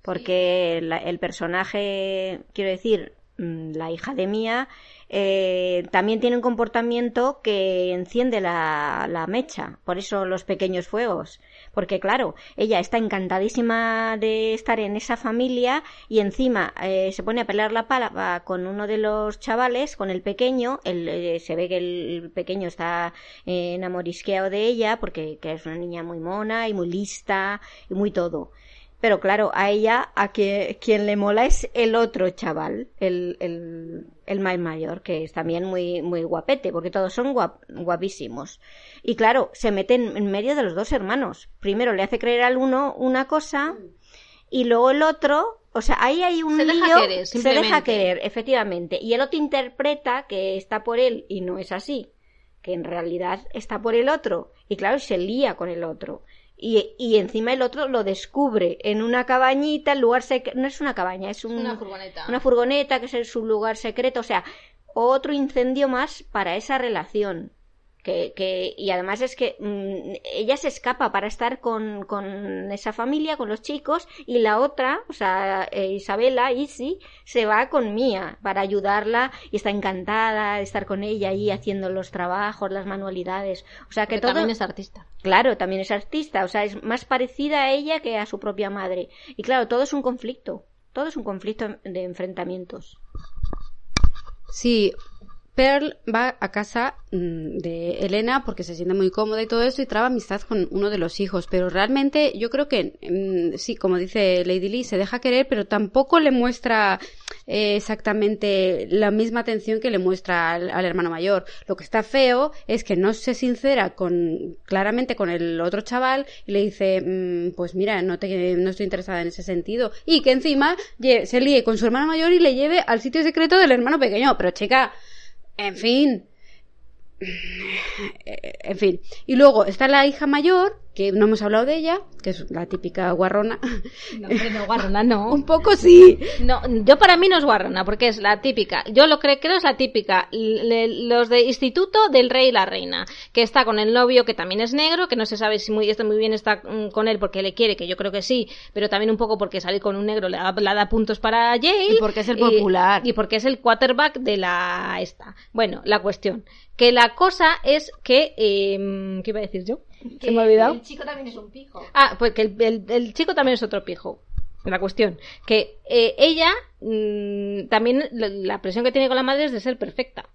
porque la, el personaje, quiero decir, mm, la hija de Mía, eh, también tiene un comportamiento que enciende la, la, mecha, por eso los pequeños fuegos. Porque claro, ella está encantadísima de estar en esa familia y encima eh, se pone a pelear la pala con uno de los chavales, con el pequeño, el, eh, se ve que el pequeño está eh, enamorisqueado de ella porque que es una niña muy mona y muy lista y muy todo. Pero claro, a ella, a que, quien le mola es el otro chaval, el, el, el más mayor, que es también muy, muy guapete, porque todos son guap, guapísimos. Y claro, se mete en, medio de los dos hermanos. Primero le hace creer al uno una cosa, y luego el otro, o sea, ahí hay un se lío, deja querer, se deja querer, efectivamente. Y el otro interpreta que está por él y no es así, que en realidad está por el otro. Y claro, se lía con el otro y, y encima el otro lo descubre en una cabañita, el lugar secreto, no es una cabaña, es un, una furgoneta. Una furgoneta que es su lugar secreto, o sea, otro incendio más para esa relación. Que, que, y además es que mmm, ella se escapa para estar con, con, esa familia, con los chicos, y la otra, o sea, eh, Isabela, Isi, se va con Mía para ayudarla y está encantada de estar con ella ahí haciendo los trabajos, las manualidades. O sea que Pero todo. También es artista. Claro, también es artista, o sea, es más parecida a ella que a su propia madre. Y claro, todo es un conflicto, todo es un conflicto de enfrentamientos. Sí, Pearl va a casa mmm, de Elena porque se siente muy cómoda y todo eso y traba amistad con uno de los hijos. Pero realmente yo creo que mmm, sí, como dice Lady Lee, se deja querer, pero tampoco le muestra eh, exactamente la misma atención que le muestra al, hermano mayor. Lo que está feo es que no se sincera con claramente con el otro chaval y le dice, mmm, pues mira, no, no estoy interesada en ese sentido. Y que encima se líe con su hermano mayor y le lleve al sitio secreto del hermano pequeño. Pero chica, en fin. en fin. Y luego está la hija mayor, que no hemos hablado de ella, que es la típica guarrona. No, no, guarrona no. Un poco sí. No, yo para mí no es guarrona, porque es la típica. Yo lo que creo es la típica. los de instituto del rey y la reina, que está con el novio, que también es negro, que no se sabe si muy, muy bien está mm, con él porque le quiere, que yo creo que sí, pero también un poco porque salir con un negro le da, puntos para Yale. Y porque es el popular. Y, y porque es el quarterback de la esta. Bueno, la cuestión. Que la cosa es que... Eh, ¿Qué iba a decir yo? Se me ha olvidado. El chico también es un pijo. Ah, pues que el, chico también es otro pijo. La cuestión. Que eh, ella mm, también la presión que tiene con la madre es de ser perfecta.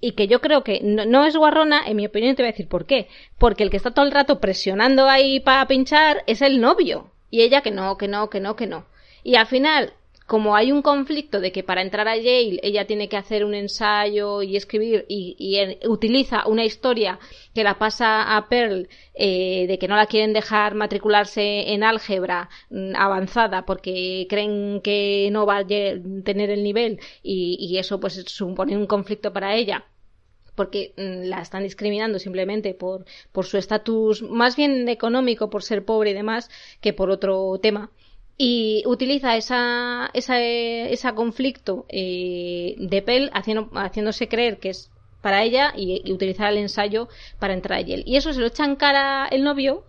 Y que yo creo que no, es guarrona, en mi opinión te voy a decir por qué. Porque el que está todo el rato presionando ahí para pinchar es el novio. Y ella que no, que no, que no, que no. Y al final, como hay un conflicto de que para entrar a Yale ella tiene que hacer un ensayo y escribir y, utiliza una historia que la pasa a Pearl eh, de que no la quieren dejar matricularse en álgebra mm, avanzada porque creen que no va a tener el nivel y, eso pues supone un conflicto para ella porque mm, la están discriminando simplemente por, por su estatus más bien económico, por ser pobre y demás, que por otro tema y utiliza esa, esa, ese conflicto eh, de Pell haciendo, haciéndose creer que es para ella y, utilizar el ensayo para entrar a él. Y eso se lo echa en cara el novio,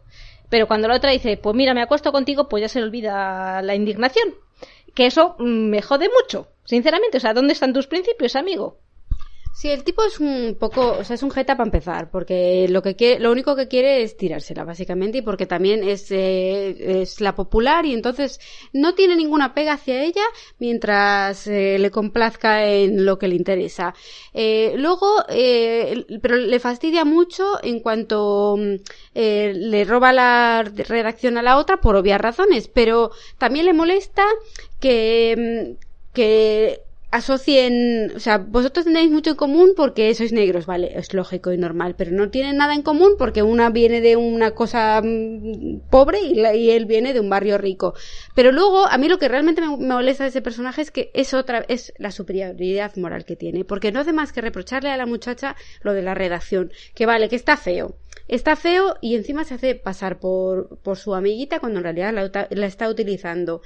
pero cuando la otra dice, pues mira, me acuesto contigo, pues ya se le olvida la indignación. Que eso mm, me jode mucho, sinceramente. O sea, ¿dónde están tus principios, amigo? Sí, el tipo es un poco, o sea, es un jeta para empezar, porque lo que quiere, lo único que quiere es tirársela, básicamente, y porque también es, eh, es la popular y entonces no tiene ninguna pega hacia ella mientras eh, le complazca en lo que le interesa. Eh, luego, eh, pero le fastidia mucho en cuanto mm, eh, le roba la redacción a la otra por obvias razones, pero también le molesta que, mm, que asocien, o sea, vosotros tenéis mucho en común porque sois negros, vale, es lógico y normal, pero no tienen nada en común porque una viene de una cosa mm, pobre y, él viene de un barrio rico. Pero luego, a mí lo que realmente me, molesta de ese personaje es que es otra, es la superioridad moral que tiene, porque no hace más que reprocharle a la muchacha lo de la redacción, que vale, que está feo. Está feo y encima se hace pasar por, por su amiguita cuando en realidad la, la está utilizando.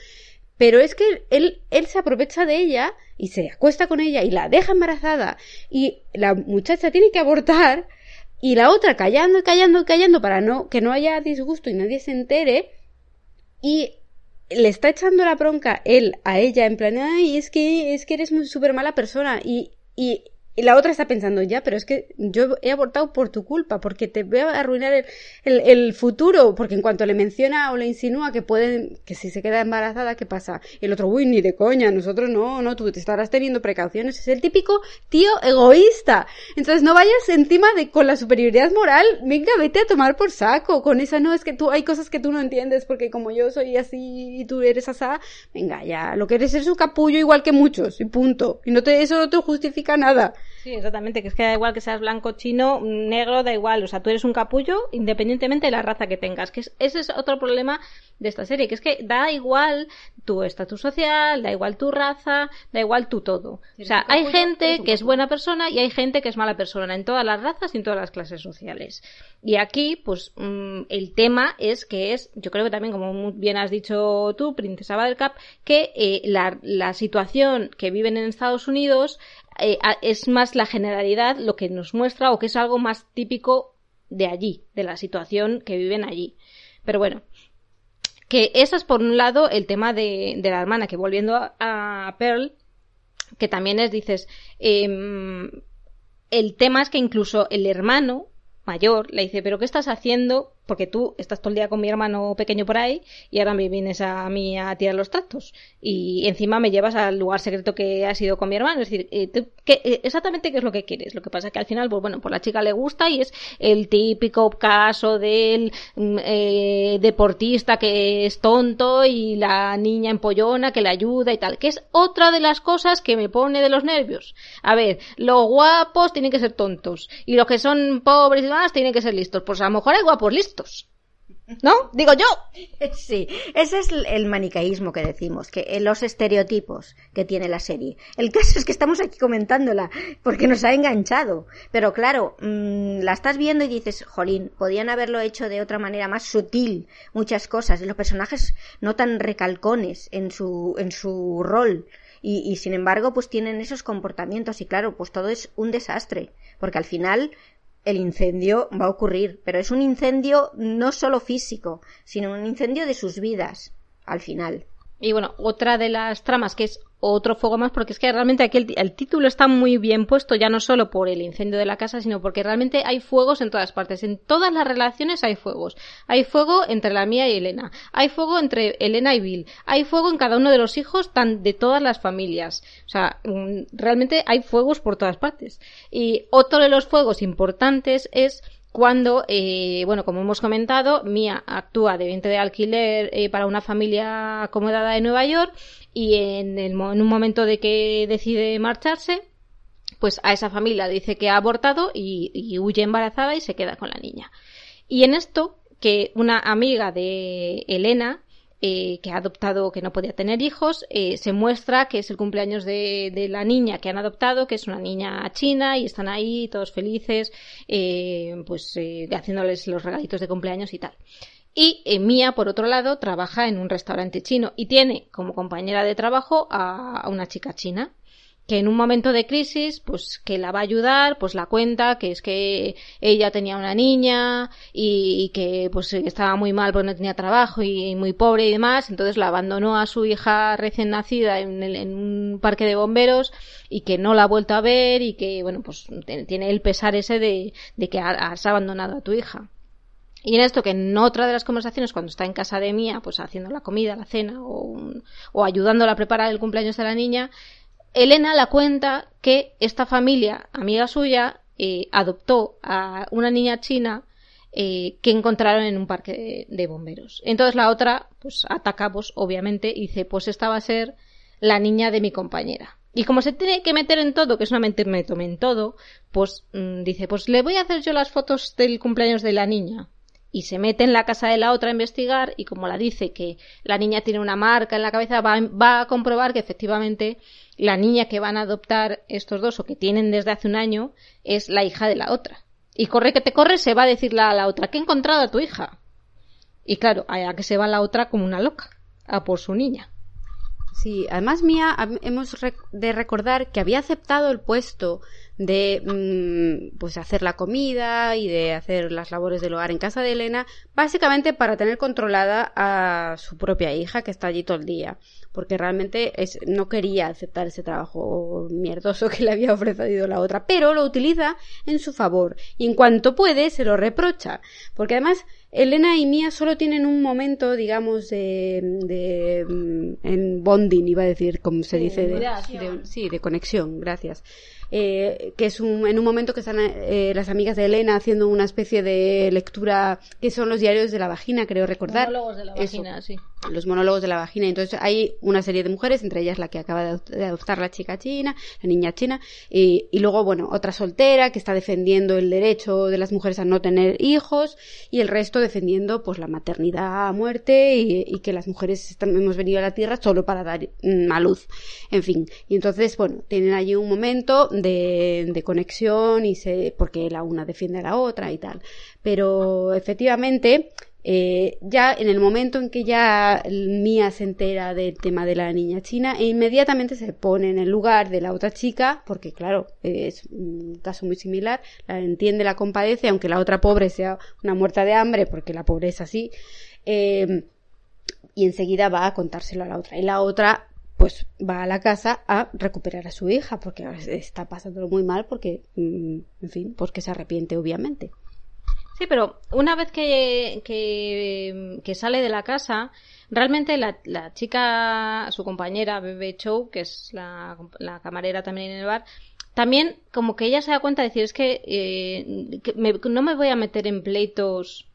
Pero es que él, él se aprovecha de ella y se acuesta con ella y la deja embarazada. Y la muchacha tiene que abortar y la otra callando y callando y callando para no, que no haya disgusto y nadie se entere. Y le está echando la bronca él a ella en plan, ay, es que, es que eres muy súper mala persona y, y y la otra está pensando, ya, pero es que yo he abortado por tu culpa, porque te voy a arruinar el, el, el, futuro, porque en cuanto le menciona o le insinúa que pueden, que si se queda embarazada, ¿qué pasa? Y el otro, uy, ni de coña, nosotros no, no, tú te estarás teniendo precauciones. Es el típico tío egoísta. Entonces no vayas encima de con la superioridad moral, venga, vete a tomar por saco, con esa no, es que tú, hay cosas que tú no entiendes, porque como yo soy así y tú eres asá, venga, ya, lo que eres es un capullo igual que muchos, y punto. Y no te, eso no te justifica nada. Sí, exactamente, que es que da igual que seas blanco, chino, negro, da igual, o sea, tú eres un capullo independientemente de la raza que tengas, que ese es otro problema de esta serie, que es que da igual tu estatus social, da igual tu raza, da igual tu todo. O sea, hay gente que es buena persona y hay gente que es mala persona en todas las razas y en todas las clases sociales. Y aquí, pues, mm, el tema es que es, yo creo que también, como muy bien has dicho tú, Princesa Cap, que eh, la, la situación que viven en Estados Unidos eh, es más la generalidad lo que nos muestra o que es algo más típico de allí, de la situación que viven allí. Pero bueno, que esa es por un lado el tema de, la hermana, que volviendo a, Pearl, que también es, dices, em, el tema es que incluso el hermano mayor le dice, pero ¿qué estás haciendo porque tú estás todo el día con mi hermano pequeño por ahí y ahora me vienes a mí a tirar los tractos y encima me llevas al lugar secreto que has ido con mi hermano. Es decir, eh, eh, exactamente qué es lo que quieres. Lo que pasa es que al final, pues bueno, pues la chica le gusta y es el típico caso del mm, eh, deportista que es tonto y la niña empollona que le ayuda y tal, que es otra de las cosas que me pone de los nervios. A ver, los guapos tienen que ser tontos y los que son pobres y demás tienen que ser listos. Pues a lo mejor hay guapos listos ¿No? Digo yo. Sí, ese es el manicaísmo que decimos, que eh, los estereotipos que tiene la serie. El caso es que estamos aquí comentándola porque nos ha enganchado. Pero claro, mm, la estás viendo y dices, jolín, podían haberlo hecho de otra manera más sutil, muchas cosas. Los personajes no tan recalcones en su, en su rol. Y, y, sin embargo, pues tienen esos comportamientos y claro, pues todo es un desastre, porque al final el incendio va a ocurrir, pero es un incendio no solo físico, sino un incendio de sus vidas al final. Y bueno, otra de las tramas que es otro fuego más, porque es que realmente aquí el, título está muy bien puesto, ya no solo por el incendio de la casa, sino porque realmente hay fuegos en todas partes. En todas las relaciones hay fuegos. Hay fuego entre la mía y Elena. Hay fuego entre Elena y Bill. Hay fuego en cada uno de los hijos tan de todas las familias. O sea, mm, realmente hay fuegos por todas partes. Y otro de los fuegos importantes es cuando, eh, bueno, como hemos comentado, Mia actúa de venta de alquiler eh, para una familia acomodada de Nueva York y en, el, en un momento de que decide marcharse, pues a esa familia dice que ha abortado y, y huye embarazada y se queda con la niña. Y en esto, que una amiga de Elena eh, que ha adoptado, que no podía tener hijos, eh, se muestra que es el cumpleaños de, de, la niña que han adoptado, que es una niña china, y están ahí todos felices, eh, pues eh, haciéndoles los regalitos de cumpleaños y tal. Y eh, Mía, por otro lado, trabaja en un restaurante chino y tiene como compañera de trabajo a, una chica china que en un momento de crisis, pues que la va a ayudar, pues la cuenta, que es que ella tenía una niña y, que pues estaba muy mal porque no tenía trabajo y, muy pobre y demás, entonces la abandonó a su hija recién nacida en, en, un parque de bomberos y que no la ha vuelto a ver y que, bueno, pues tiene el pesar ese de, de que has abandonado a tu hija. Y en esto que en otra de las conversaciones, cuando está en casa de Mía, pues haciendo la comida, la cena o, o ayudándola a preparar el cumpleaños de la niña, Elena la cuenta que esta familia, amiga suya, eh, adoptó a una niña china eh, que encontraron en un parque de, bomberos. Entonces la otra, pues ataca, pues obviamente, y dice, pues esta va a ser la niña de mi compañera. Y como se tiene que meter en todo, que es una mente me tome en todo, pues mmm, dice, pues le voy a hacer yo las fotos del cumpleaños de la niña y se mete en la casa de la otra a investigar y como la dice que la niña tiene una marca en la cabeza, va, va, a comprobar que efectivamente la niña que van a adoptar estos dos o que tienen desde hace un año es la hija de la otra. Y corre que te corre, se va a decirle a la otra que he encontrado a tu hija. Y claro, a que se va la otra como una loca, a por su niña. Sí, además Mía, hemos de recordar que había aceptado el puesto de mmm, pues hacer la comida y de hacer las labores del hogar en casa de Elena, básicamente para tener controlada a su propia hija que está allí todo el día, porque realmente es, no quería aceptar ese trabajo mierdoso que le había ofrecido la otra, pero lo utiliza en su favor. Y en cuanto puede se lo reprocha, porque además Elena y Mía solo tienen un momento, digamos, de, de en bonding, iba a decir, como se dice, de, de, sí, de conexión, gracias eh, que es un, en un momento que están eh, las amigas de Elena haciendo una especie de lectura que son los diarios de la vagina, creo recordar. Monólogos de la vagina, Eso, sí. Los monólogos de la vagina. Entonces hay una serie de mujeres, entre ellas la que acaba de adoptar la chica china, la niña china, y, y luego, bueno, otra soltera que está defendiendo el derecho de las mujeres a no tener hijos y el resto defendiendo pues la maternidad a muerte y, y que las mujeres hemos venido a la tierra solo para dar mm, a luz. En fin. Y entonces, bueno, tienen allí un momento de, de conexión y se, porque la una defiende a la otra y tal. Pero efectivamente, eh, ya en el momento en que ya Mía se entera del tema de la niña china, e inmediatamente se pone en el lugar de la otra chica, porque claro, es un caso muy similar, la entiende, la compadece, aunque la otra pobre sea una muerta de hambre, porque la pobre es así, eh, y enseguida va a contárselo a la otra. Y la otra pues va a la casa a recuperar a su hija porque está pasándolo muy mal porque, mm, en fin, porque se arrepiente obviamente. Sí, pero una vez que, que, que sale de la casa, realmente la, la, chica, su compañera, Bebe Chow, que es la, la, camarera también en el bar, también como que ella se da cuenta de decir, es que, eh, que me, no me voy a meter en pleitos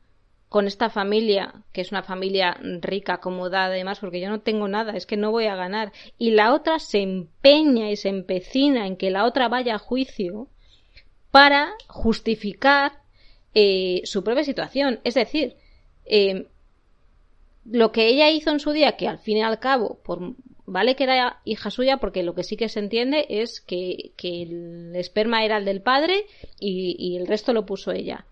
con esta familia, que es una familia rica, acomodada y demás, porque yo no tengo nada, es que no voy a ganar. Y la otra se empeña y se empecina en que la otra vaya a juicio para justificar eh, su propia situación. Es decir, eh, lo que ella hizo en su día, que al fin y al cabo, por, vale que era hija suya, porque lo que sí que se entiende es que, el esperma era el del padre y, el resto lo puso ella.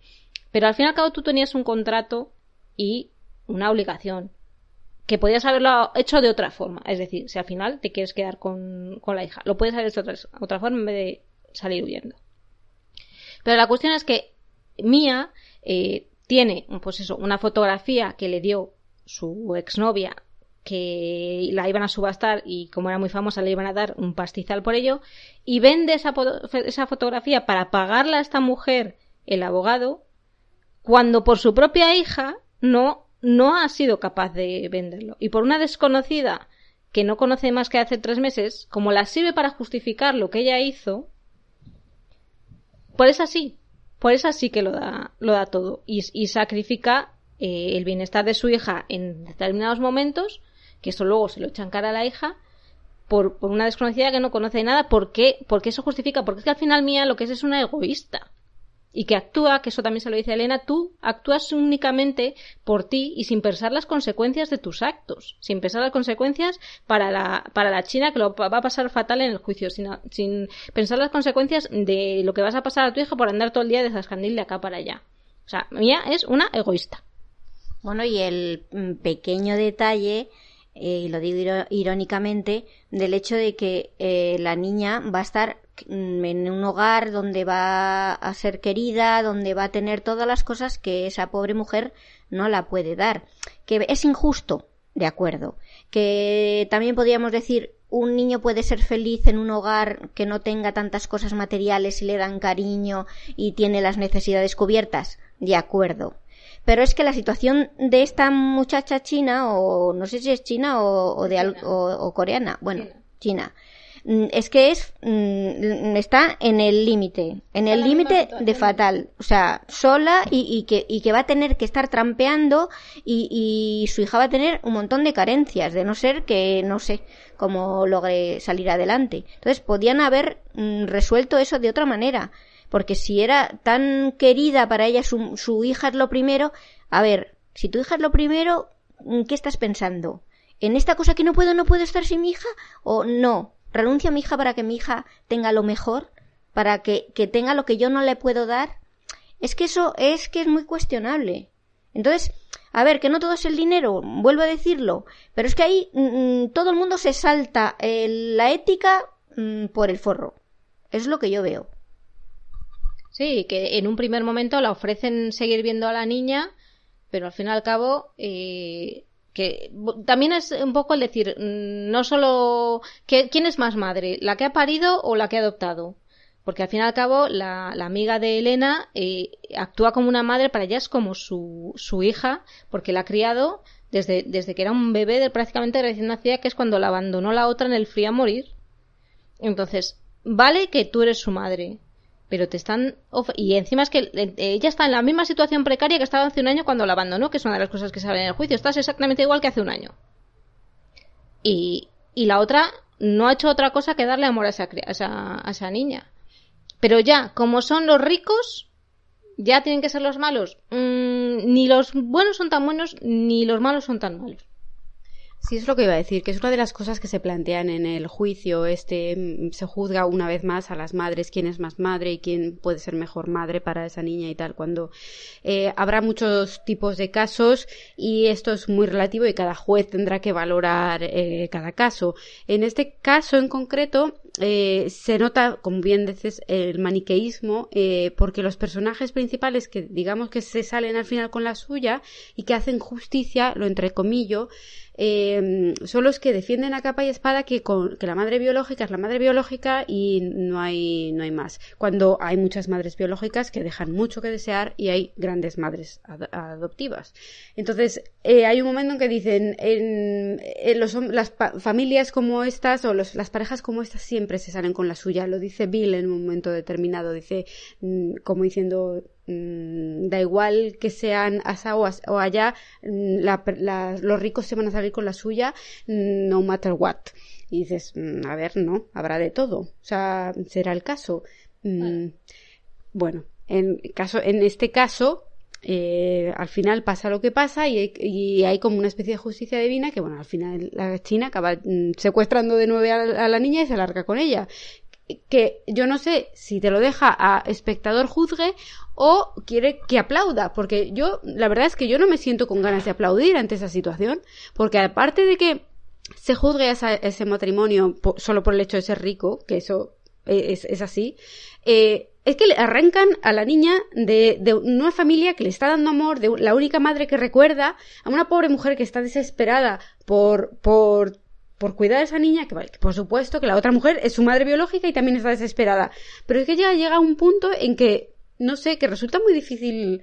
Pero al fin y al cabo tú tenías un contrato y una obligación que podías haberlo hecho de otra forma. Es decir, si al final te quieres quedar con, la hija, lo puedes haber hecho de otra, otra forma en vez de salir huyendo. Pero la cuestión es que Mía eh, tiene, pues eso, una fotografía que le dio su exnovia que la iban a subastar y como era muy famosa le iban a dar un pastizal por ello y vende esa, esa fotografía para pagarla a esta mujer el abogado cuando por su propia hija no no ha sido capaz de venderlo. Y por una desconocida que no conoce más que hace tres meses como la sirve para justificar lo que ella hizo pues así por eso sí que lo da lo da todo y, sacrifica eh, el bienestar de su hija en determinados momentos, que eso luego se lo echan cara a la hija, por, por una desconocida que no conoce nada, ¿por qué? Porque eso justifica, porque es que al final mía lo que es es una egoísta. Y que actúa, que eso también se lo dice Elena, tú actúas únicamente por ti y sin pensar las consecuencias de tus actos, sin pensar las consecuencias para la, para la China que lo va a pasar fatal en el juicio, sin, sin pensar las consecuencias de lo que vas a pasar a tu hija por andar todo el día desascandil de acá para allá. O sea, Mía es una egoísta. Bueno, y el mm, pequeño detalle, eh, y lo digo irónicamente, del hecho de que eh, la niña va a estar mm, en un hogar donde va a ser querida, donde va a tener todas las cosas que esa pobre mujer no la puede dar. Que es injusto, de acuerdo. Que también podríamos decir un niño puede ser feliz en un hogar que no tenga tantas cosas materiales y le dan cariño y tiene las necesidades cubiertas. De acuerdo pero es que la situación de esta muchacha china, o no sé si es china o, de o, coreana, bueno, china. Mm, es que es mm, está en el límite, en el límite de fatal, o sea, sola y, que, y que va a tener que estar trampeando y, su hija va a tener un montón de carencias, de no ser que no sé cómo logre salir adelante. Entonces, podían haber mm, resuelto eso de otra manera porque si era tan querida para ella, su, su hija es lo primero, a ver, si tu hija es lo primero, ¿qué estás pensando? ¿En esta cosa que no puedo, no puedo estar sin mi hija? ¿O no? ¿Renuncio a mi hija para que mi hija tenga lo mejor? ¿Para que, que tenga lo que yo no le puedo dar? Es que eso es que es muy cuestionable. Entonces, a ver, que no todo es el dinero, vuelvo a decirlo, pero es que ahí mm, mm, todo el mundo se salta la ética mm, por el forro. Es lo que yo veo. Sí, que en un primer momento la ofrecen seguir viendo a la niña, pero al fin y al cabo, eh, que también es un poco el decir, mm, no solo, ¿quién es más madre? ¿La que ha parido o la que ha adoptado? Porque al fin y al cabo, la, amiga de Elena eh, actúa como una madre, para ella es como su, su hija, porque la ha criado desde, desde que era un bebé de prácticamente recién nacida, que es cuando la abandonó la otra en el frío a morir. Entonces, vale que tú eres su madre, pero te están y encima es que ella está en la misma situación precaria que estaba hace un año cuando la abandonó, que es una de las cosas que salen en el juicio. Estás exactamente igual que hace un año. Y, y la otra no ha hecho otra cosa que darle amor a esa, a esa, niña. Pero ya, como son los ricos, ya tienen que ser los malos. Mm, ni los buenos son tan buenos, ni los malos son tan malos. Sí, es lo que iba a decir, que es una de las cosas que se plantean en el juicio. Este mm, se juzga una vez más a las madres quién es más madre y quién puede ser mejor madre para esa niña y tal. Cuando eh, habrá muchos tipos de casos y esto es muy relativo y cada juez tendrá que valorar eh, cada caso. En este caso en concreto eh, se nota, como bien dices, el maniqueísmo porque los personajes principales que digamos que se salen al final con la suya y que hacen justicia, lo entrecomillo, eh, son los que defienden a capa y espada que, con, que la madre biológica es la madre biológica y no hay, no hay más. Cuando hay muchas madres biológicas que dejan mucho que desear y hay grandes madres adoptivas. Entonces, eh, hay un momento en que dicen, en, las familias como estas o las parejas como estas siempre se salen con la suya. Lo dice Bill en un momento determinado. Dice, mm, como diciendo, Mm, da igual que sean asa o, allá, mm, los ricos se van a salir con la suya, mm, no matter what. Y dices, a ver, no, habrá de todo. O sea, será el caso. Bueno, en, caso, en este caso, eh, al final pasa lo que pasa y hay, como una especie de justicia divina que, bueno, al final la China acaba secuestrando de nuevo a, la niña y se larga con ella. Que yo no sé si te lo deja a espectador juzgue o quiere que aplauda, porque yo, la verdad es que yo no me siento con ganas de aplaudir ante esa situación, porque aparte de que se juzgue a ese matrimonio solo por el hecho de ser rico, que eso e, es, es así, eh, es que le arrancan a la niña de, de, una familia que le está dando amor, de la única madre que recuerda, a una pobre mujer que está desesperada por, por, por cuidar a esa niña, que, vale, por supuesto que la otra mujer es su madre biológica y también está desesperada. Pero es que ya llega un punto en que, no sé, que resulta muy difícil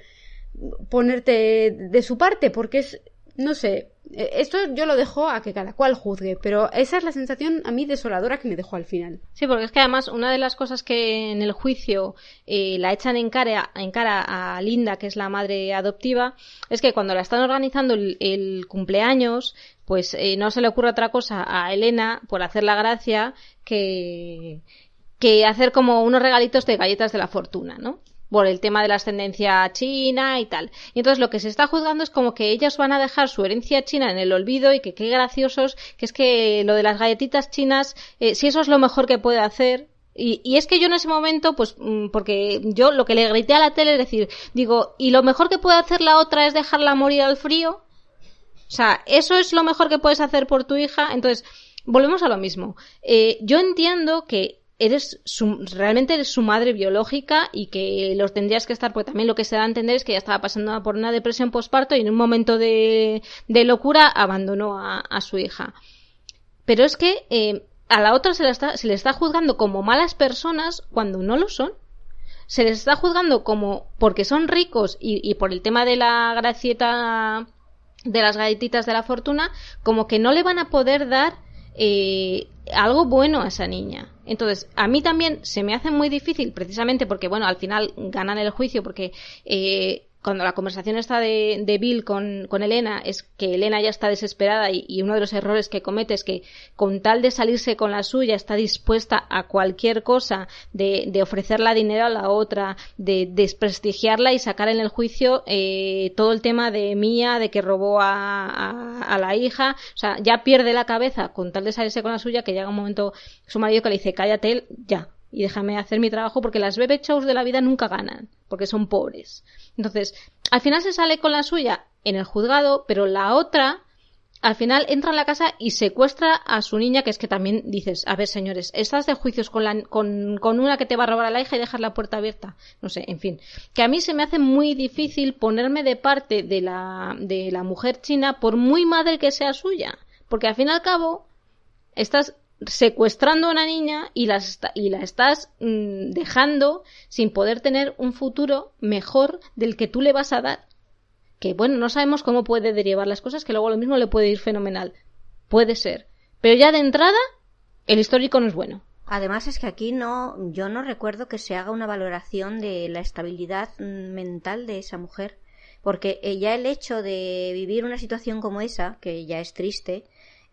ponerte de su parte, porque es, no sé, esto yo lo dejo a que cada cual juzgue, pero esa es la sensación a mí desoladora que me dejó al final. Sí, porque es que además una de las cosas que en el juicio eh, la echan en cara, en cara a Linda, que es la madre adoptiva, es que cuando la están organizando el, cumpleaños, pues eh, no se le ocurre otra cosa a Elena por hacer la gracia que, que hacer como unos regalitos de galletas de la fortuna, ¿no? Por el tema de la ascendencia china y tal. Y entonces lo que se está juzgando es como que ellas van a dejar su herencia china en el olvido y que qué graciosos, que es que lo de las galletitas chinas, eh, si eso es lo mejor que puede hacer, y, es que yo en ese momento, pues, mm, porque yo lo que le grité a la tele es decir, digo, y lo mejor que puede hacer la otra es dejarla morir al frío. O sea, eso es lo mejor que puedes hacer por tu hija. Entonces, volvemos a lo mismo. Eh, yo entiendo que eres su, realmente eres su madre biológica y que los tendrías que estar, porque también lo que se da a entender es que ella estaba pasando por una depresión postparto y en un momento de, de locura abandonó a, su hija. Pero es que eh, a la otra se, la está, se le está juzgando como malas personas cuando no lo son. Se les está juzgando como porque son ricos y, y por el tema de la gracieta de las galletitas de la fortuna, como que no le van a poder dar eh, algo bueno a esa niña. Entonces, a mí también se me hace muy difícil, precisamente porque, bueno, al final ganan el juicio porque eh, cuando la conversación está de, de Bill con, con, Elena, es que Elena ya está desesperada y, uno de los errores que comete es que con tal de salirse con la suya está dispuesta a cualquier cosa, de, de ofrecerla dinero a la otra, de desprestigiarla y sacar en el juicio eh, todo el tema de Mía, de que robó a, a, a, la hija, o sea, ya pierde la cabeza con tal de salirse con la suya que llega un momento su marido que le dice cállate, ya, y déjame hacer mi trabajo porque las bebé shows de la vida nunca ganan, porque son pobres. Entonces, al final se sale con la suya en el juzgado, pero la otra al final entra en la casa y secuestra a su niña, que es que también dices, a ver señores, estás de juicios con, la, con, con, una que te va a robar a la hija y dejar la puerta abierta. No sé, en fin. Que a mí se me hace muy difícil ponerme de parte de la, de la mujer china por muy madre que sea suya. Porque al fin y al cabo, estás secuestrando a una niña y la, y la estás mm, dejando sin poder tener un futuro mejor del que tú le vas a dar. Que bueno, no sabemos cómo puede derivar las cosas, que luego lo mismo le puede ir fenomenal. Puede ser. Pero ya de entrada, el histórico no es bueno. Además es que aquí no, yo no recuerdo que se haga una valoración de la estabilidad mm, mental de esa mujer. Porque ya el hecho de vivir una situación como esa, que ya es triste,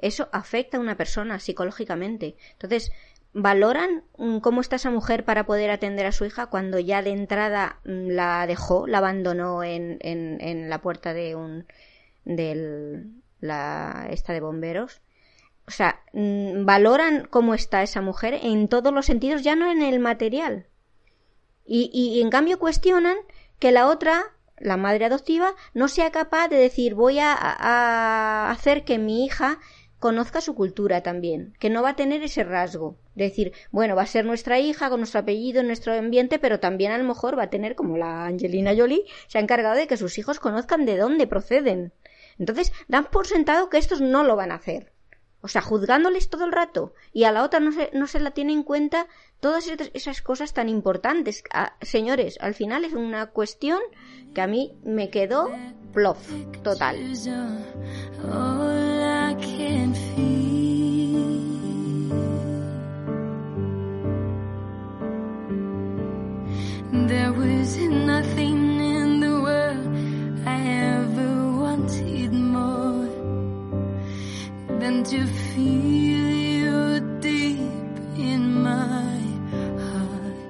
eso afecta a una persona psicológicamente. Entonces, valoran mm, cómo está esa mujer para poder atender a su hija cuando ya de entrada mm, la dejó, la abandonó en, en, la puerta de un del la esta de bomberos. O sea, mm, valoran cómo está esa mujer en todos los sentidos, ya no en el material. Y, y, en cambio cuestionan que la otra, la madre adoptiva, no sea capaz de decir voy a hacer que mi hija conozca su cultura también, que no va a tener ese rasgo. Decir, bueno, va a ser nuestra hija con nuestro apellido, nuestro ambiente, pero también a lo mejor va a tener, como la Angelina Jolie, se ha encargado de que sus hijos conozcan de dónde proceden. Entonces, dan por sentado que estos no lo van a hacer. O sea, juzgándoles todo el rato. Y a la otra no se, no se la tiene en cuenta todas esas cosas tan importantes. Ah, señores, al final es una cuestión que a mí me quedó plof, total. I can feel. There was nothing in the world I ever wanted more than to feel you deep in my heart.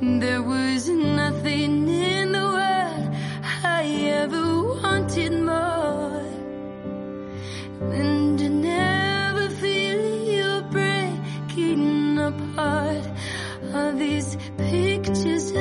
There was nothing in the world I ever wanted more. And you never feel you're breaking apart. Are these pictures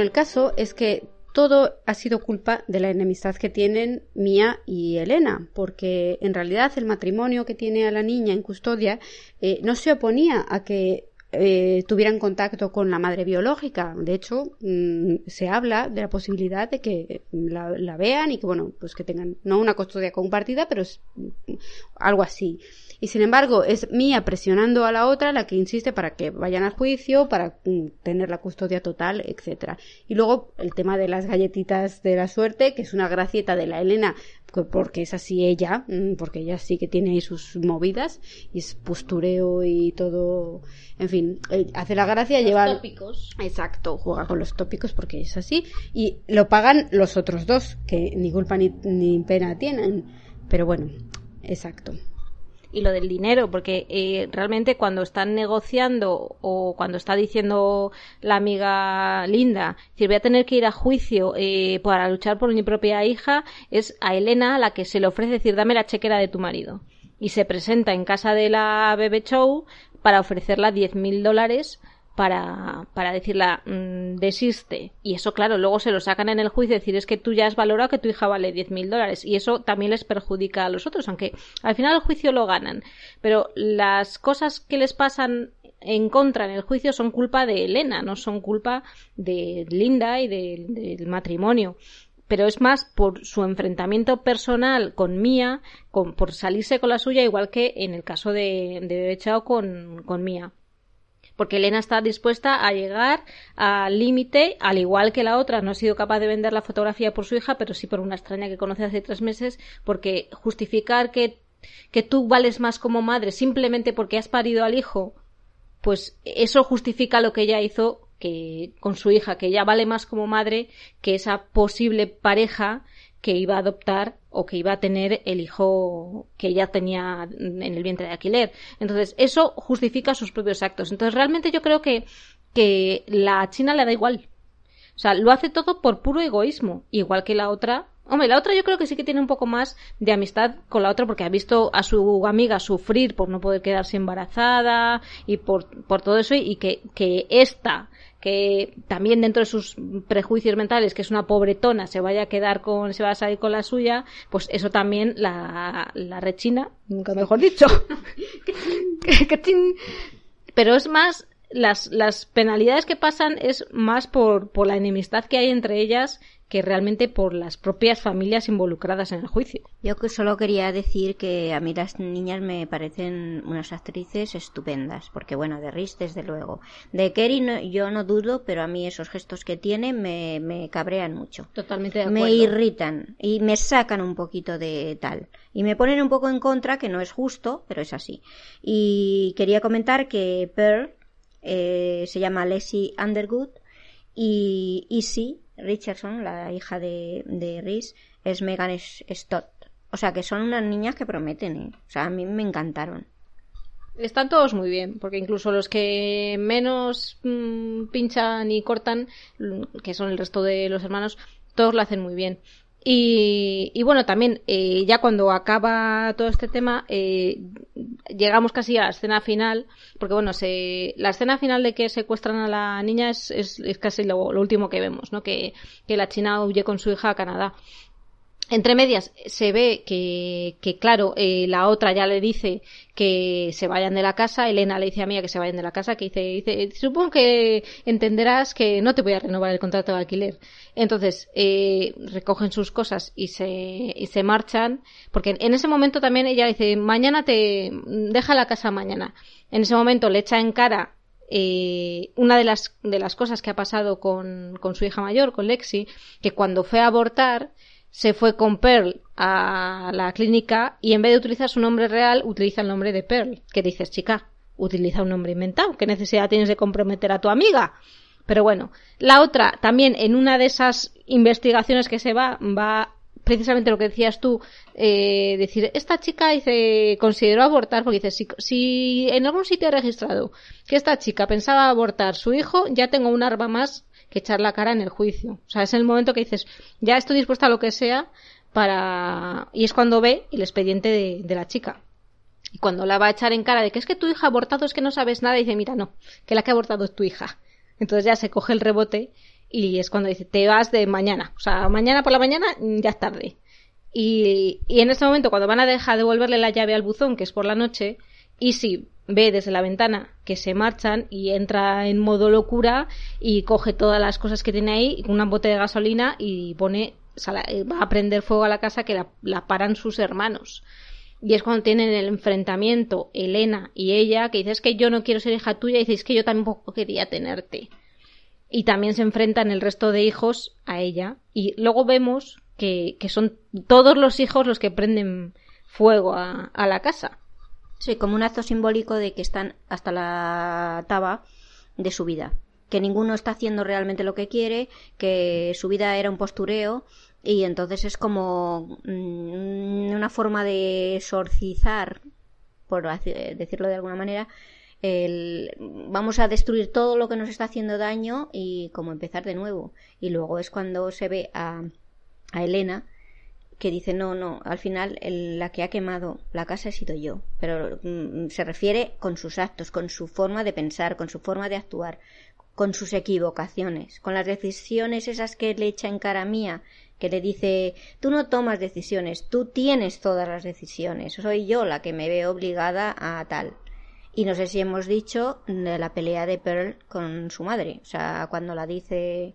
El caso es que todo ha sido culpa de la enemistad que tienen Mía y Elena, porque en realidad el matrimonio que tiene a la niña en custodia eh, no se oponía a que eh, tuvieran contacto con la madre biológica. De hecho, mm, se habla de la posibilidad de que la, vean y que, bueno, pues que tengan no una custodia compartida, pero es mm, algo así y sin embargo es Mía presionando a la otra la que insiste para que vayan al juicio, para mm, tener la custodia total, etcétera. Y luego el tema de las galletitas de la suerte, que es una gracieta de la Elena, porque es así ella, mm, porque ella sí que tiene ahí sus movidas y es postureo y todo, en fin, eh, hace la gracia, los lleva tópicos. Exacto, juega con los tópicos porque es así y lo pagan los otros dos que ni culpa ni, ni pena tienen, pero bueno, exacto y lo del dinero, porque eh, realmente cuando están negociando o cuando está diciendo la amiga Linda, voy a tener que ir a juicio eh, para luchar por mi propia hija, es a Elena la que se le ofrece decir dame la chequera de tu marido. Y se presenta en casa de la Bebe Show para ofrecerla diez mil dólares para, para decirla mmm, desiste. Y eso, claro, luego se lo sacan en el juicio, decir es que tú ya has valorado que tu hija vale diez mil dólares. Y eso también les perjudica a los otros, aunque al final el juicio lo ganan. Pero las cosas que les pasan en contra en el juicio son culpa de Elena, no son culpa de Linda y del de, matrimonio pero es más por su enfrentamiento personal con Mía, con, por salirse con la suya, igual que en el caso de, de Chao con, con Mía porque Elena está dispuesta a llegar al límite, al igual que la otra. No ha sido capaz de vender la fotografía por su hija, pero sí por una extraña que conoce hace tres meses, porque justificar que, que tú vales más como madre simplemente porque has parido al hijo, pues eso justifica lo que ella hizo que con su hija, que ella vale más como madre que esa posible pareja que iba a adoptar o que iba a tener el hijo que ella tenía en el vientre de alquiler. Entonces, eso justifica sus propios actos. Entonces, realmente yo creo que, que la China le da igual. O sea, lo hace todo por puro egoísmo, igual que la otra Hombre, la otra yo creo que sí que tiene un poco más de amistad con la otra porque ha visto a su amiga sufrir por no poder quedarse embarazada y por, por todo eso y que, que esta que también dentro de sus prejuicios mentales, que es una pobretona, se vaya a quedar con, se va a salir con la suya, pues eso también la, la rechina, nunca mejor dicho. Pero es más, las, las penalidades que pasan es más por, por la enemistad que hay entre ellas que realmente por las propias familias involucradas en el juicio. Yo que solo quería decir que a mí las niñas me parecen unas actrices estupendas, porque bueno, de Rhys desde luego. De Kerry no, yo no dudo, pero a mí esos gestos que tiene me, me cabrean mucho. Totalmente de acuerdo. Me irritan y me sacan un poquito de tal. Y me ponen un poco en contra, que no es justo, pero es así. Y quería comentar que Pearl eh, se llama Leslie Underwood y Izzy Richardson, la hija de, de Rhys, es Megan Stott. O sea, que son unas niñas que prometen, ¿eh? O sea, a mí me encantaron. Están todos muy bien, porque incluso los que menos mmm, pinchan y cortan, que son el resto de los hermanos, todos lo hacen muy bien. Y, y bueno, también eh, ya cuando acaba todo este tema, eh, llegamos casi a la escena final, porque bueno, se, la escena final de que secuestran a la niña es, es, es casi lo, lo, último que vemos, ¿no? Que, que la china huye con su hija a Canadá entre medias se ve que, que claro, eh, la otra ya le dice que se vayan de la casa, Elena le dice a Mía que se vayan de la casa, que dice, dice supongo que entenderás que no te voy a renovar el contrato de alquiler. Entonces, eh, recogen sus cosas y se, y se marchan, porque en ese momento también ella dice, mañana te, deja la casa mañana. En ese momento le echa en cara eh, una de las, de las cosas que ha pasado con, con su hija mayor, con Lexi, que cuando fue a abortar, se fue con Pearl a la clínica y en vez de utilizar su nombre real, utiliza el nombre de Pearl. ¿Qué dices, chica? Utiliza un nombre inventado. ¿Qué necesidad tienes de comprometer a tu amiga? Pero bueno, la otra, también en una de esas investigaciones que se va, va precisamente lo que decías tú, eh, decir, esta chica dice, consideró abortar, porque dice, si, si en algún sitio he registrado que esta chica pensaba abortar su hijo, ya tengo un arma más que echar la cara en el juicio. O sea, es el momento que dices, ya estoy dispuesta a lo que sea para... Y es cuando ve el expediente de, de la chica. Y cuando la va a echar en cara de que es que tu hija ha abortado, es que no sabes nada, y dice, mira, no, que la que ha abortado es tu hija. Entonces ya se coge el rebote y es cuando dice, te vas de mañana, o sea, mañana por la mañana ya es tarde. Y, y en ese momento, cuando van a dejar devolverle la llave al buzón, que es por la noche, y si ve desde la ventana que se marchan y entra en modo locura y coge todas las cosas que tiene ahí, una bote de gasolina y pone, va a prender fuego a la casa que la, paran sus hermanos. Y es cuando tienen el enfrentamiento Elena y ella, que dices que yo no quiero ser hija tuya, y dices que yo tampoco quería tenerte. Y también se enfrentan el resto de hijos a ella. Y luego vemos que, que son todos los hijos los que prenden fuego a la casa. Sí, como un acto simbólico de que están hasta la taba de su vida. Que ninguno está haciendo realmente lo que quiere, que su vida era un postureo y entonces es como mm, una forma de exorcizar, por decirlo de alguna manera, el, vamos a destruir todo lo que nos está haciendo daño y como empezar de nuevo. Y luego es cuando se ve a, a Elena que dice no, no, al final la que ha quemado la casa he sido yo, pero mm, se refiere con sus actos, con su forma de pensar, con su forma de actuar, con sus equivocaciones, con las decisiones esas que le echa en cara mía, que le dice tú no tomas decisiones, tú tienes todas las decisiones, soy yo la que me veo obligada a tal. Y no sé si hemos dicho de la pelea de Pearl con su madre, o sea, cuando la dice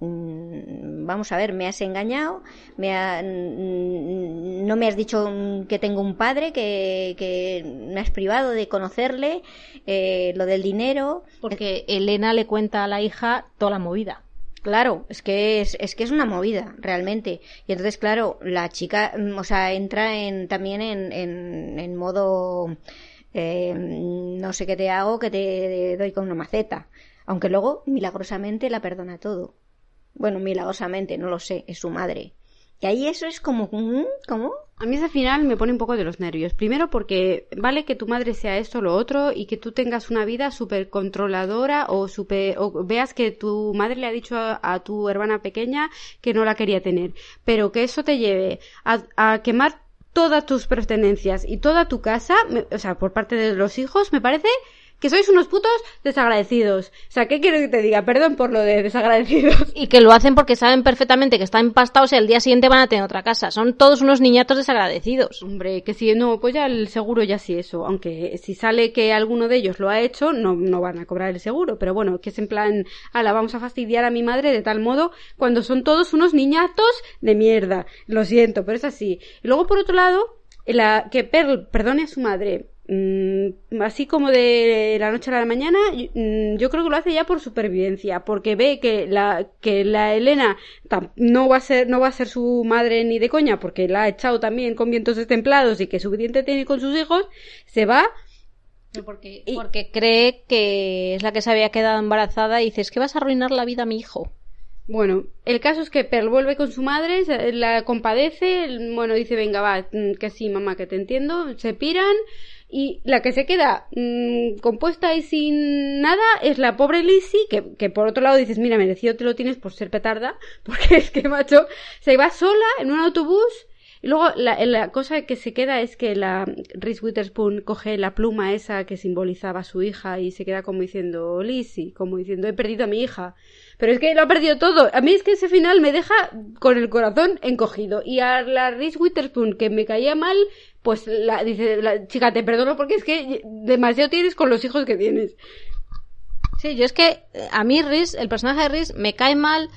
vamos a ver, me has engañado, me mm, no me has dicho que tengo un padre, que, me has privado de conocerle, eh, lo del dinero. Porque Elena le cuenta a la hija toda la movida. Claro, es que es, es que es una movida, realmente. Y entonces, claro, la chica, mm, o sea, entra en, también en, en, modo, eh, no sé qué te hago, que te doy con una maceta. Aunque luego, milagrosamente, la perdona todo. Bueno, milagrosamente, no lo sé, es su madre. Y ahí eso es como. ¿cómo? A mí ese final me pone un poco de los nervios. Primero porque vale que tu madre sea esto o lo otro y que tú tengas una vida súper controladora o, super, o veas que tu madre le ha dicho a, tu hermana pequeña que no la quería tener. Pero que eso te lleve a, a quemar todas tus pertenencias y toda tu casa, o sea, por parte de los hijos, me parece que sois unos putos desagradecidos. O sea, ¿qué quiero que te diga? Perdón por lo de desagradecidos. Y que lo hacen porque saben perfectamente que están empastados y al día siguiente van a tener otra casa. Son todos unos niñatos desagradecidos. Hombre, que si no, pues ya el seguro ya sí eso. Aunque si sale que alguno de ellos lo ha hecho, no, no van a cobrar el seguro. Pero bueno, que es en plan, ala, vamos a fastidiar a mi madre de tal modo cuando son todos unos niñatos de mierda. Lo siento, pero es así. Y luego, por otro lado, la, que Pearl perdone a su madre así como de la noche a la mañana, mm, yo creo que lo hace ya por supervivencia, porque ve que la, que la Elena no va a ser, no va a ser su madre ni de coña, porque la ha echado también con vientos destemplados y que suficiente tiene con sus hijos, se va porque, porque cree que es la que se había quedado embarazada y dice, es que vas a arruinar la vida a mi hijo. Bueno, el caso es que Pearl vuelve con su madre, la compadece, bueno, dice, venga, va, mm, que sí, mamá, que te entiendo, se piran, y la que se queda mmm, compuesta y sin nada es la pobre Lizzie, que, que por otro lado dices, mira, merecido te lo tienes por ser petarda, porque es que, macho, se va sola en un autobús y luego la, la, cosa que se queda es que la Reese Witherspoon coge la pluma esa que simbolizaba a su hija y se queda como diciendo Lizzie, como diciendo he perdido a mi hija. Pero es que lo ha perdido todo. A mí es que ese final me deja con el corazón encogido. Y a la Reese Witherspoon, que me caía mal, pues la, dice, la chica, te perdono porque es que demasiado tienes con los hijos que tienes. Sí, yo es que a mí Reese, el personaje de Reese, me cae mal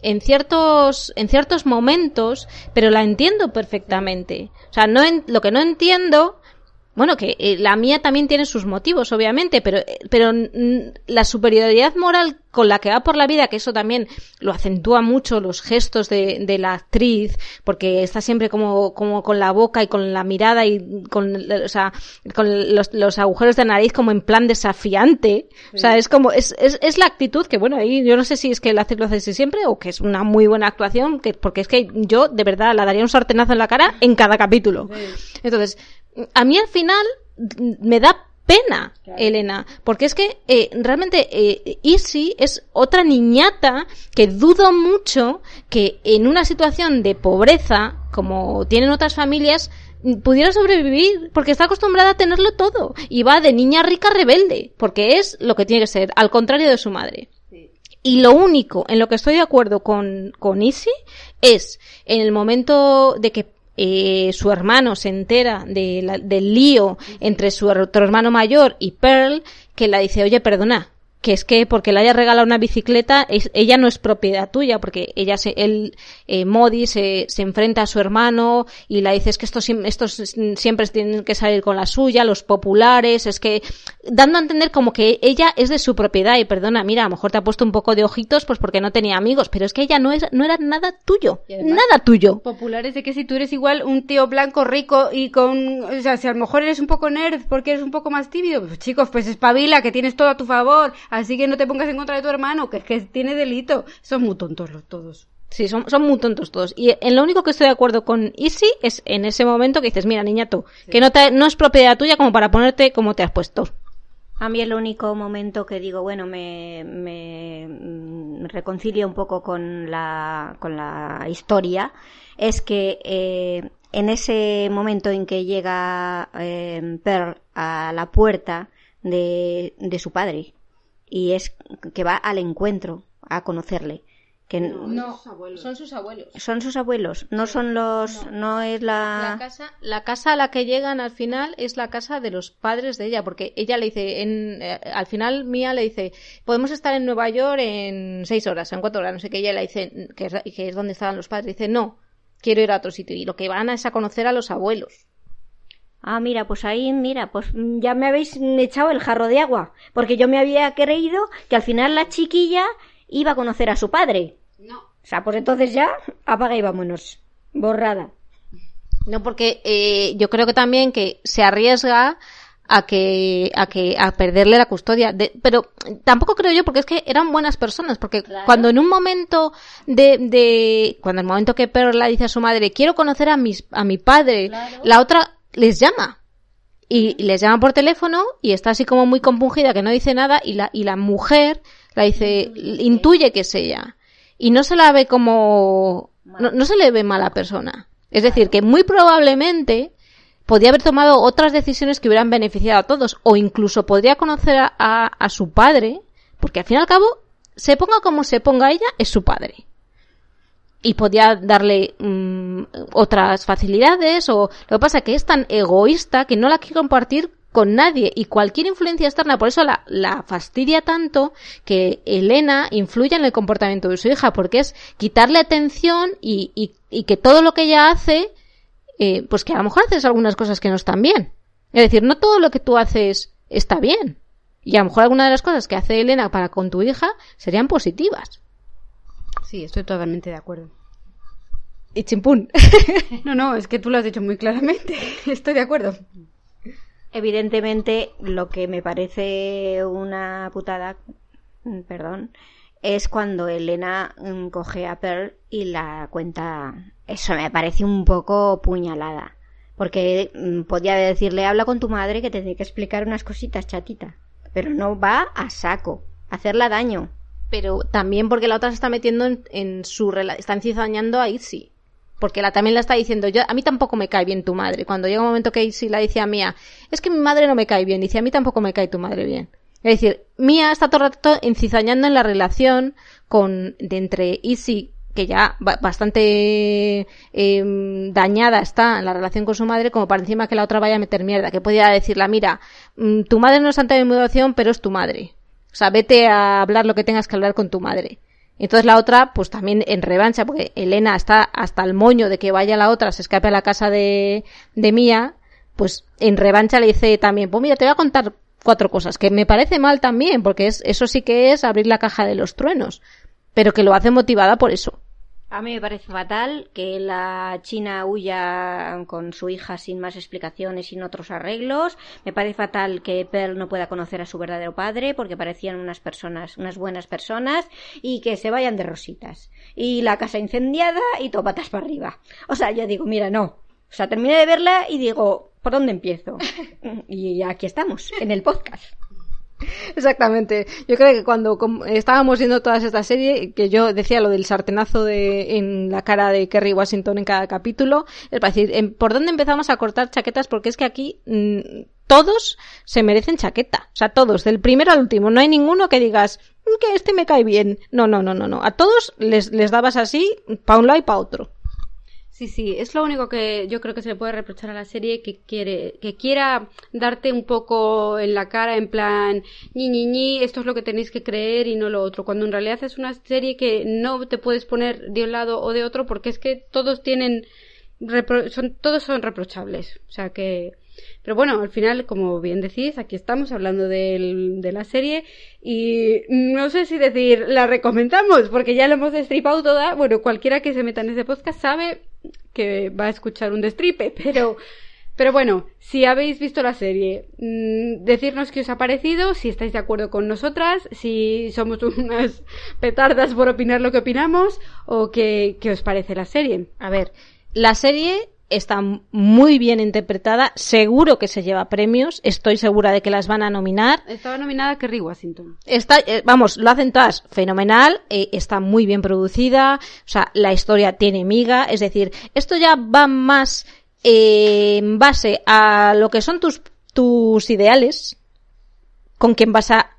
en ciertos, en ciertos momentos, pero la entiendo perfectamente. O sea, no lo que no entiendo bueno, que eh, la mía también tiene sus motivos, obviamente, pero, eh, pero la superioridad moral con la que va por la vida, que eso también lo acentúa mucho los gestos de, de la actriz, porque está siempre como, como con la boca y con la mirada y con, o sea, con los, los agujeros de nariz como en plan desafiante. O sea, es como, es, es, es, la actitud que, bueno, ahí yo no sé si es que la actriz lo hace siempre o que es una muy buena actuación, que, porque es que yo de verdad la daría un sartenazo en la cara en cada capítulo. Entonces, a mí al final me da pena, Elena, porque es que eh, realmente eh, Easy es otra niñata que dudo mucho que en una situación de pobreza, como tienen otras familias, pudiera sobrevivir porque está acostumbrada a tenerlo todo y va de niña rica rebelde, porque es lo que tiene que ser, al contrario de su madre. Y lo único en lo que estoy de acuerdo con, con Izzy es en el momento de que eh, su hermano se entera de la- del lío entre su otro hermano mayor y Pearl, que la dice, oye, perdona, que es que porque le haya regalado una bicicleta, es- ella no es propiedad tuya, porque ella se, él, eh, Modi se, se enfrenta a su hermano y la dice, es que estos, estos siempre tienen que salir con la suya, los populares, es que, dando a entender como que ella es de su propiedad y perdona, mira, a lo mejor te ha puesto un poco de ojitos pues porque no tenía amigos, pero es que ella no es, no era nada tuyo, además- nada tuyo. populares de que si tú eres igual un tío blanco rico y con o sea si a lo mejor eres un poco nerd porque eres un poco más tímido pues chicos pues espabila que tienes todo a tu favor así que no te pongas en contra de tu hermano que es que tiene delito son muy tontos los todos Sí, son, son muy tontos todos. Y en lo único que estoy de acuerdo con Easy es en ese momento que dices, mira, niña, tú, que no, te, no es propiedad tuya como para ponerte como te has puesto. A mí el único momento que digo, bueno, me, me, mm, reconcilio un poco con la, con la historia es que eh, en ese momento en que llega eh, Pearl a la puerta de, de su padre y es que va al encuentro a conocerle. Que No, son sus abuelos. son sus abuelos, no son los, no, es La la, casa, la casa a la que llegan al final es la casa de los padres de ella, porque ella le dice, en, eh, al final Mía le dice, podemos estar en Nueva York en seis horas, en cuatro horas, no sé qué, ella le dice, que es, que es donde estaban los padres, dice, no, quiero ir a otro sitio, y lo que van es a conocer a los abuelos. Ah, mira, pues ahí, mira, pues mm, ya me habéis echado el jarro de agua, porque yo me había creído que al final la chiquilla iba a conocer a su padre. no O sea, pues entonces ya, apaga y vámonos. Borrada. No, porque eh, yo creo que también que se arriesga a que a que a perderle la custodia de- pero tampoco creo yo porque es que eran buenas personas porque cuando en un momento de, de cuando en el momento que Pearl le dice a su madre quiero conocer a mis a mi padre la otra les llama. Y les llama por teléfono y está así como muy compungida que no dice nada y la y la mujer la dice intuye. que es ella. Y no se la ve como no, no se le ve mala persona. Es decir que muy probablemente podía haber tomado otras decisiones que hubieran beneficiado a todos o incluso podría conocer a, a- a su padre porque al fin y al cabo se ponga como se ponga ella es su padre y podía darle mm, otras facilidades o lo que pasa es que es tan egoísta que no la quiere compartir con nadie y cualquier influencia externa por eso la, la fastidia tanto que Elena influye en el comportamiento de su hija porque es quitarle atención y, y, y que todo lo que ella hace eh, pues que a lo mejor haces algunas cosas que no están bien. Es decir no todo lo que tú haces está bien y a lo mejor alguna de las cosas que hace Elena para con tu hija serían positivas sí estoy totalmente de acuerdo y chimpún no no es que tú lo has dicho muy claramente estoy de acuerdo Evidentemente, lo que me parece una putada, mm, perdón, es cuando Elena mm, coge a Pearl y la cuenta. Eso me parece un poco puñalada. Porque mm, podía decirle, habla con tu madre que te tiene que explicar unas cositas, chatita. Pero no va a saco, a hacerla daño. Pero también porque la otra se está metiendo en, su rela- está encizañando a Izzy porque la también la está diciendo yo a mí tampoco me cae bien tu madre cuando llega un momento que Izzy la dice a Mía es que mi madre no me cae bien dice a mí tampoco me cae tu madre bien es decir Mía está todo el rato encizañando en la relación con de entre Izzy que ya ba- bastante eh, dañada está en la relación con su madre, como para encima que la otra vaya a meter mierda, que podía decirle, mira, mm, tu madre no es santa de mudación, pero es tu madre. O sea, vete a hablar lo que tengas que hablar con tu madre. Entonces la otra, pues también en revancha, porque Elena está hasta el moño de que vaya la otra, se escape a la casa de, de Mía, pues en revancha le dice también, pues mira, te voy a contar cuatro cosas, que me parece mal también, porque es, eso sí que es abrir la caja de los truenos, pero que lo hace motivada por eso. A mí me parece fatal que la China huya con su hija sin más explicaciones, sin otros arreglos. Me parece fatal que Pearl no pueda conocer a su verdadero padre porque parecían unas personas, unas buenas personas y que se vayan de rositas. Y la casa incendiada y todo patas para arriba. O sea, yo digo, mira, no. O sea, terminé de verla y digo, ¿por dónde empiezo? Y aquí estamos, en el podcast. Exactamente. Yo creo que cuando estábamos viendo toda esta serie, que yo decía lo del sartenazo de, en la cara de Kerry Washington en cada capítulo, es para decir, em, ¿por dónde empezamos a cortar chaquetas? Porque es que aquí mm, todos se merecen chaqueta. O sea, todos, del primero al último. No hay ninguno que digas, que este me cae bien. No, no, no, no, no. A todos les, les dabas así, pa' un lado y pa' otro. Sí, sí, es lo único que yo creo que se le puede reprochar a la serie que quiere, que quiera darte un poco en la cara en plan ñi ñi ñi, esto es lo que tenéis que creer y no lo otro, cuando en realidad es una serie que no te puedes poner de un lado o de otro porque es que todos tienen son todos son reprochables, o sea que pero bueno, al final, como bien decís, aquí estamos hablando del, de la serie y no sé si decir la recomendamos porque ya lo hemos destripado toda. Bueno, cualquiera que se meta en ese podcast sabe que va a escuchar un destripe, pero, pero bueno, si habéis visto la serie, mmm, decirnos qué os ha parecido, si estáis de acuerdo con nosotras, si somos unas petardas por opinar lo que opinamos o qué os parece la serie. A ver, la serie está muy bien interpretada, seguro que se lleva premios, estoy segura de que las van a nominar. Estaba nominada Kerry Washington. Está, eh, vamos, lo hacen todas fenomenal, eh, está muy bien producida, o sea, la historia tiene miga, es decir, esto ya va más eh, en base a lo que son tus, tus ideales, con quien vas a,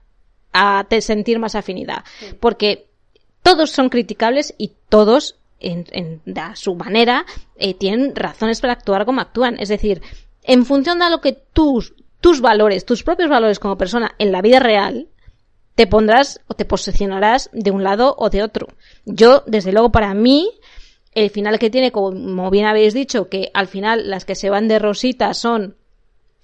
a te sentir más afinidad, sí. porque todos son criticables y todos en, en, su manera, eh, tienen razones para actuar como actúan. Es decir, en función de lo que tus, tus valores, tus propios valores como persona en la vida real, te pondrás o te posicionarás de un lado o de otro. Yo, desde luego, para mí, el final que tiene, como bien habéis dicho, que al final las que se van de rosita son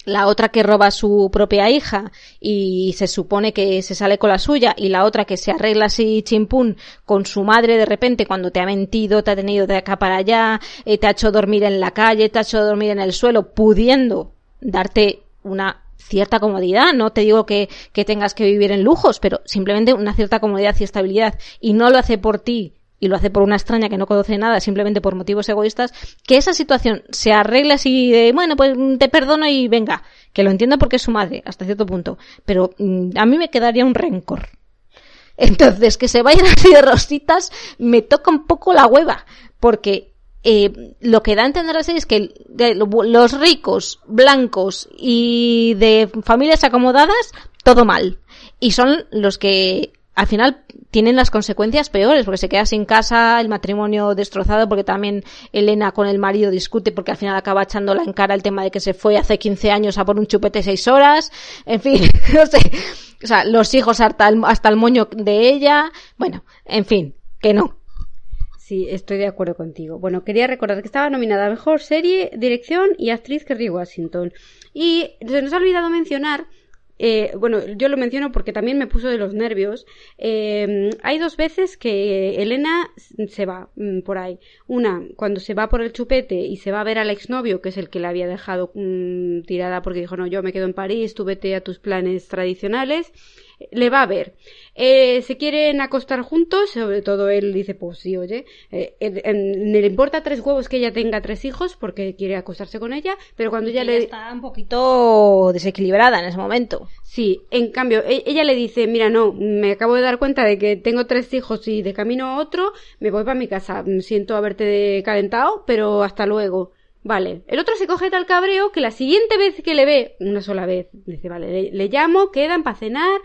la otra que roba a su propia hija y se supone que se sale con la suya y la otra que se arregla así chimpún con su madre de repente cuando te ha mentido, te ha tenido de acá para allá, eh, te ha hecho dormir en la calle, te ha hecho dormir en el suelo, pudiendo darte una cierta comodidad, no te digo que, que tengas que vivir en lujos, pero simplemente una cierta comodidad y estabilidad. Y no lo hace por ti y lo hace por una extraña que no conoce nada, simplemente por motivos egoístas, que esa situación se arregle así de, bueno, pues te perdono y venga, que lo entiendo porque es su madre, hasta cierto punto, pero mm, a mí me quedaría un rencor. Entonces, que se vayan así de rositas, me toca un poco la hueva, porque eh, lo que da a entender así es que los ricos, blancos y de familias acomodadas, todo mal. Y son los que al final tienen las consecuencias peores, porque se queda sin casa, el matrimonio destrozado, porque también Elena con el marido discute, porque al final acaba echándola en cara el tema de que se fue hace 15 años a por un chupete seis horas, en fin, no sé, o sea, los hijos hasta el, hasta el moño de ella, bueno, en fin, que no. Sí, estoy de acuerdo contigo. Bueno, quería recordar que estaba nominada a Mejor Serie, Dirección y Actriz Kerry Washington. Y se nos ha olvidado mencionar eh, bueno, yo lo menciono porque también me puso de los nervios. Eh, hay dos veces que Elena se va mm, por ahí. Una, cuando se va por el chupete y se va a ver al exnovio, que es el que la había dejado mmm, tirada porque dijo, no, yo me quedo en París, tú vete a tus planes tradicionales le va a ver. Eh, se quieren acostar juntos, sobre todo él dice, pues sí, oye, eh, eh, le importa tres huevos que ella tenga tres hijos porque quiere acostarse con ella, pero cuando ella, ella le... Está un poquito desequilibrada en ese momento. Sí, en cambio, e ella le dice, mira, no, me acabo de dar cuenta de que tengo tres hijos y de camino a otro, me voy para mi casa, siento haberte calentado, pero hasta luego. Vale, el otro se coge tal cabreo que la siguiente vez que le ve, una sola vez, dice, vale, le, le llamo, quedan para cenar,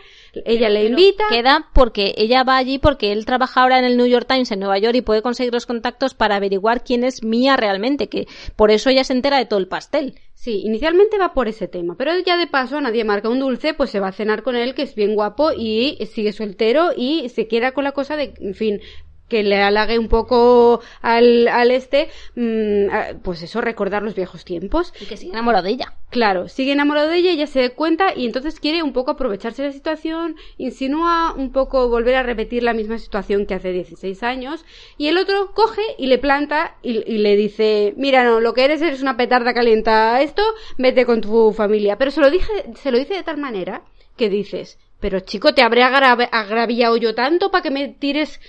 ella le invita. Queda porque ella va allí porque él trabaja ahora en el New York Times en Nueva York y puede conseguir los contactos para averiguar quién es Mía realmente, que por eso ella se entera de todo el pastel. Sí, inicialmente va por ese tema, pero ya de paso nadie marca un dulce, pues se va a cenar con él, que es bien guapo y sigue soltero y se queda con la cosa de, en fin, que le halague un poco al, al este, mmm, pues eso, recordar los viejos tiempos. Y que sigue enamorado de ella. Claro, sigue enamorado de ella, ella se da cuenta y entonces quiere un poco aprovecharse de la situación, insinúa un poco volver a repetir la misma situación que hace 16 años, y el otro coge y le planta y, y le dice, mira, no, lo que eres eres una petarda calienta esto, vete con tu familia. Pero se lo, dije, se lo dice de tal manera que dices, pero chico, te habré agraviado yo tanto para que me tires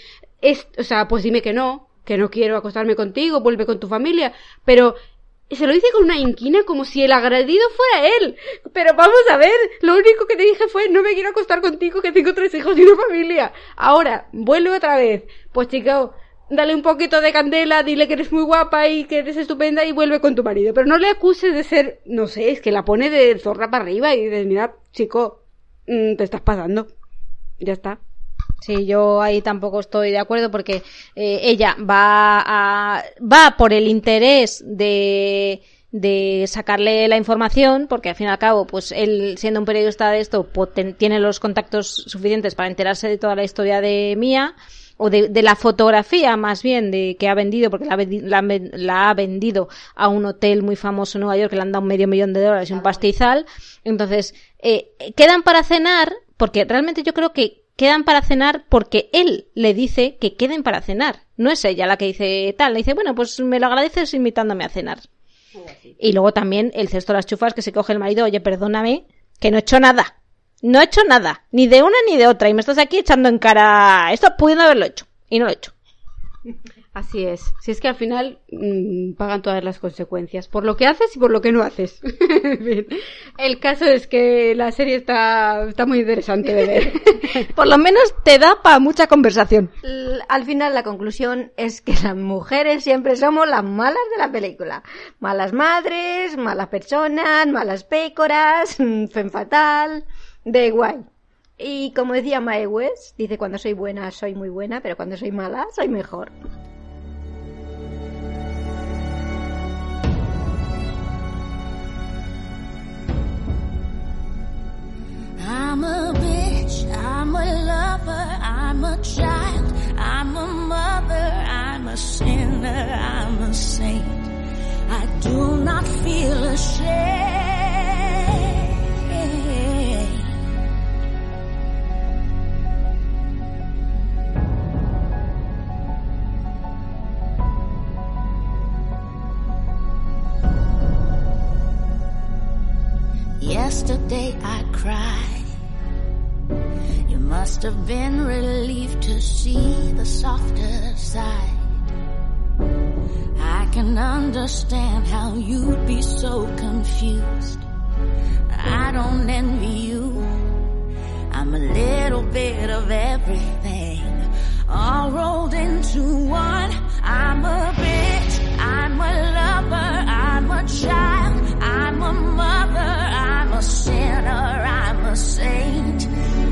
es, o sea, pues dime que no, que no quiero acostarme contigo, vuelve con tu familia, pero se lo dice con una inquina como si el agredido fuera él. Pero vamos a ver, lo único que te dije fue no me quiero acostar contigo que tengo tres hijos y una familia. Ahora, vuelve otra vez. Pues chico, dale un poquito de candela, dile que eres muy guapa y que eres estupenda y vuelve con tu marido. Pero no le acuses de ser, no sé, es que la pone de zorra para arriba y dices, mira, chico, mmm, te estás pasando. Ya está. Sí, yo ahí tampoco estoy de acuerdo porque eh, ella va a, va por el interés de de sacarle la información, porque al fin y al cabo, pues él, siendo un periodista de esto, tiene los contactos suficientes para enterarse de toda la historia de Mía, o de, de la fotografía más bien de que ha vendido, porque la, la, ha vendido a un hotel muy famoso en Nueva York que le han dado un medio millón de dólares y un pastizal. Entonces, eh, quedan para cenar, porque realmente yo creo que quedan para cenar porque él le dice que queden para cenar. No es ella la que dice tal, le dice, bueno, pues me lo agradeces invitándome a cenar. Y luego también el cesto de las chufas que se coge el marido, oye, perdóname, que no he hecho nada. No he hecho nada, ni de una ni de otra, y me estás aquí echando en cara esto pudiendo haberlo hecho, y no lo he hecho. Así es. Si es que al final mm, pagan todas las consecuencias, por lo que haces y por lo que no haces. El caso es que la serie está, está muy interesante de ver. por lo menos te da para mucha conversación. Al final la conclusión es que las mujeres siempre somos las malas de la película. Malas madres, malas personas, malas pécoras, fen fatal de guay. Y como decía Mae West, dice cuando soy buena soy muy buena, pero cuando soy mala soy mejor. I'm a bitch, I'm a lover, I'm a child, I'm a mother, I'm a sinner, I'm a saint. I do not feel ashamed. Yesterday I cried. You must have been relieved to see the softer side. I can understand how you'd be so confused. I don't envy you. I'm a little bit of everything, all rolled into one. I'm a bitch, I'm a lover, I'm a child, I'm a mother I'm a sinner, I'm a saint.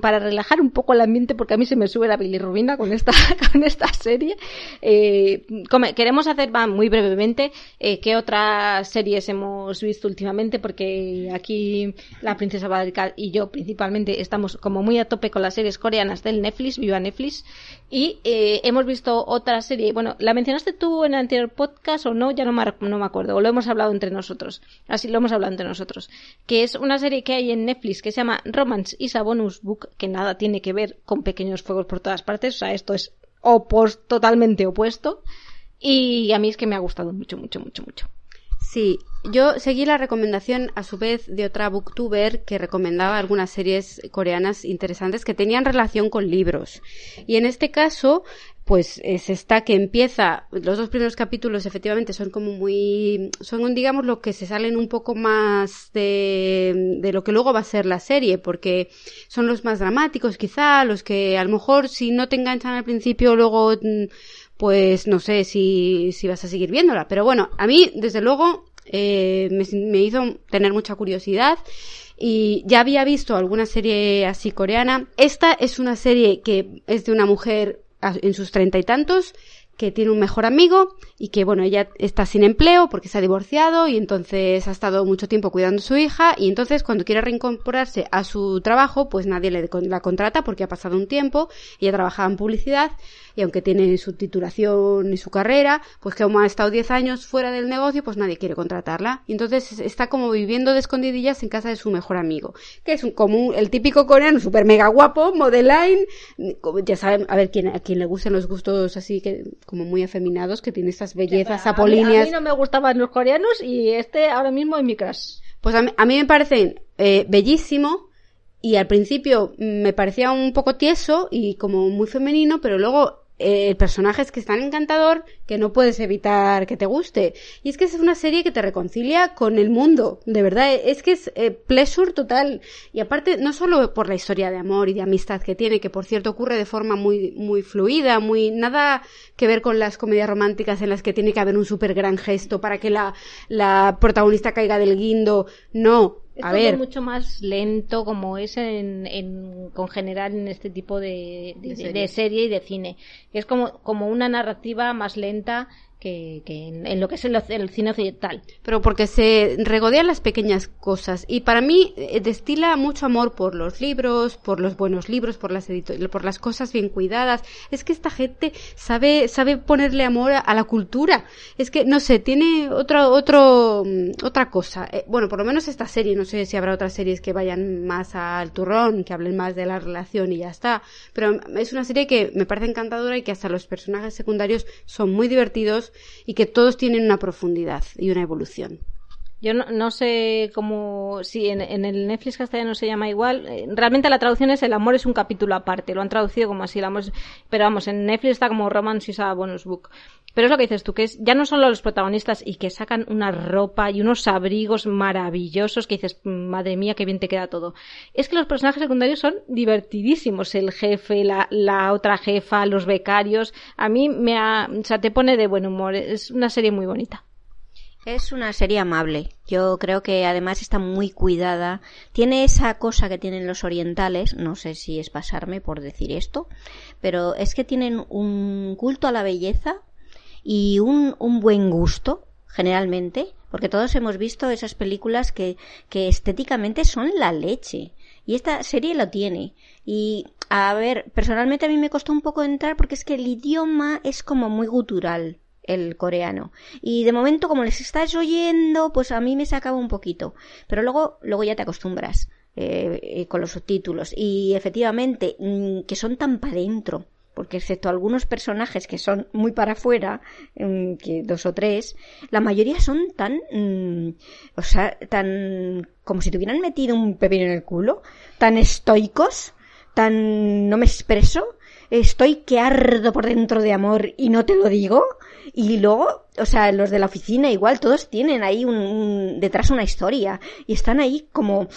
para relajar un poco el ambiente, porque a mí se me sube la bilirrubina con esta, con esta serie, eh, queremos hacer muy brevemente eh, qué otras series hemos visto últimamente, porque aquí la princesa Badrica y yo principalmente estamos como muy a tope con las series coreanas del Netflix, viva Netflix, y eh, hemos visto otra serie, bueno, ¿la mencionaste tú en el anterior podcast o no? Ya no me, no me acuerdo, o lo hemos hablado entre nosotros, así lo hemos hablado entre nosotros, que es una serie que hay en Netflix que se llama Romance is a Bonus Book, que nada tiene que ver con pequeños fuegos por todas partes, o sea, esto es totalmente opuesto, y a mí es que me ha gustado mucho, mucho, mucho, mucho. Sí, yo seguí la recomendación a su vez de otra booktuber que recomendaba algunas series coreanas interesantes que tenían relación con libros. Y en este caso, pues es esta que empieza, los dos primeros capítulos efectivamente son como muy, son digamos lo que se salen un poco más de, de lo que luego va a ser la serie, porque son los más dramáticos quizá, los que a lo mejor si no te enganchan al principio luego mm, pues no sé si, si vas a seguir viéndola. Pero bueno, a mí, desde luego, eh, me, hizo tener mucha curiosidad y ya había visto alguna serie así coreana. Esta es una serie que es de una mujer en sus treinta y tantos que tiene un mejor amigo y que, bueno, ella está sin empleo porque se ha divorciado y entonces ha estado mucho tiempo cuidando a su hija y entonces cuando quiere reincorporarse a su trabajo, pues nadie le, la contrata porque ha pasado un tiempo, ella trabajaba en publicidad y aunque tiene su titulación y su carrera, pues que como ha estado 10 años fuera del negocio, pues nadie quiere contratarla. Y entonces está como viviendo de escondidillas en casa de su mejor amigo, que es un, como el típico coreano super mega guapo, modeline, ya saben, a ver, quién, a quien le gusten los gustos así que como muy afeminados, que tiene estas bellezas apolíneas. A mí, no me gustaban los coreanos y este ahora mismo es mi crush. Pues a mí, a mí me parecen eh, bellísimo, y al principio me parecía un poco tieso y como muy femenino, pero luego eh, el personaje es que es tan encantador que no puedes evitar que te guste. Y es que es una serie que te reconcilia con el mundo, de verdad. Es que es eh, pleasure total. Y aparte, no solo por la historia de amor y de amistad que tiene, que por cierto ocurre de forma muy, muy fluida, muy, nada que ver con las comedias románticas en las que tiene que haber un súper gran gesto para que la, la protagonista caiga del guindo. No, es a ver. mucho más lento como es en, en, con general en este tipo de, de, de, serie. de, serie. y de cine. Es como, como una narrativa más lenta que, en, lo que es el, cine occidental. Pero porque se regodean las pequeñas cosas y para mí eh, destila mucho amor por los libros, por los buenos libros, por las por las cosas bien cuidadas. Es que esta gente sabe sabe ponerle amor a, la cultura. Es que no sé, tiene otro otro mm, otra cosa. Eh, bueno, por lo menos esta serie, no sé si habrá otras series que vayan más al turrón, que hablen más de la relación y ya está, pero es una serie que me parece encantadora y que hasta los personajes secundarios son muy divertidos y que todos tienen una profundidad y una evolución. Yo no, sé cómo, si en, en, el Netflix castellano se llama igual. Eh, realmente la traducción es El amor es un capítulo aparte. Lo han traducido como así, el amor es, pero vamos, en Netflix está como Romance is a bonus book. Pero es lo que dices tú, que es, ya no solo los protagonistas y que sacan una ropa y unos abrigos maravillosos que dices, madre mía, qué bien te queda todo. Es que los personajes secundarios son divertidísimos. El jefe, la, la otra jefa, los becarios. A mí me ha, o sea, te pone de buen humor. Es una serie muy bonita. Es una serie amable. Yo creo que además está muy cuidada. Tiene esa cosa que tienen los orientales, no sé si es pasarme por decir esto, pero es que tienen un culto a la belleza y un, un buen gusto, generalmente, porque todos hemos visto esas películas que, que estéticamente son la leche. Y esta serie lo tiene. Y, a ver, personalmente a mí me costó un poco entrar porque es que el idioma es como muy gutural el coreano. Y de momento, como les estás oyendo, pues a mí me sacaba un poquito. Pero luego, luego ya te acostumbras eh, eh, con los subtítulos. Y efectivamente, mmm, que son tan para adentro. Porque excepto algunos personajes que son muy para afuera, mmm, que dos o tres, la mayoría son tan, mmm, o sea, tan como si tuvieran metido un pepino en el culo, tan estoicos, tan no me expreso, estoy que ardo por dentro de amor y no te lo digo. Y luego, o sea, los de la oficina igual, todos tienen ahí un, detrás una historia. Y están ahí como,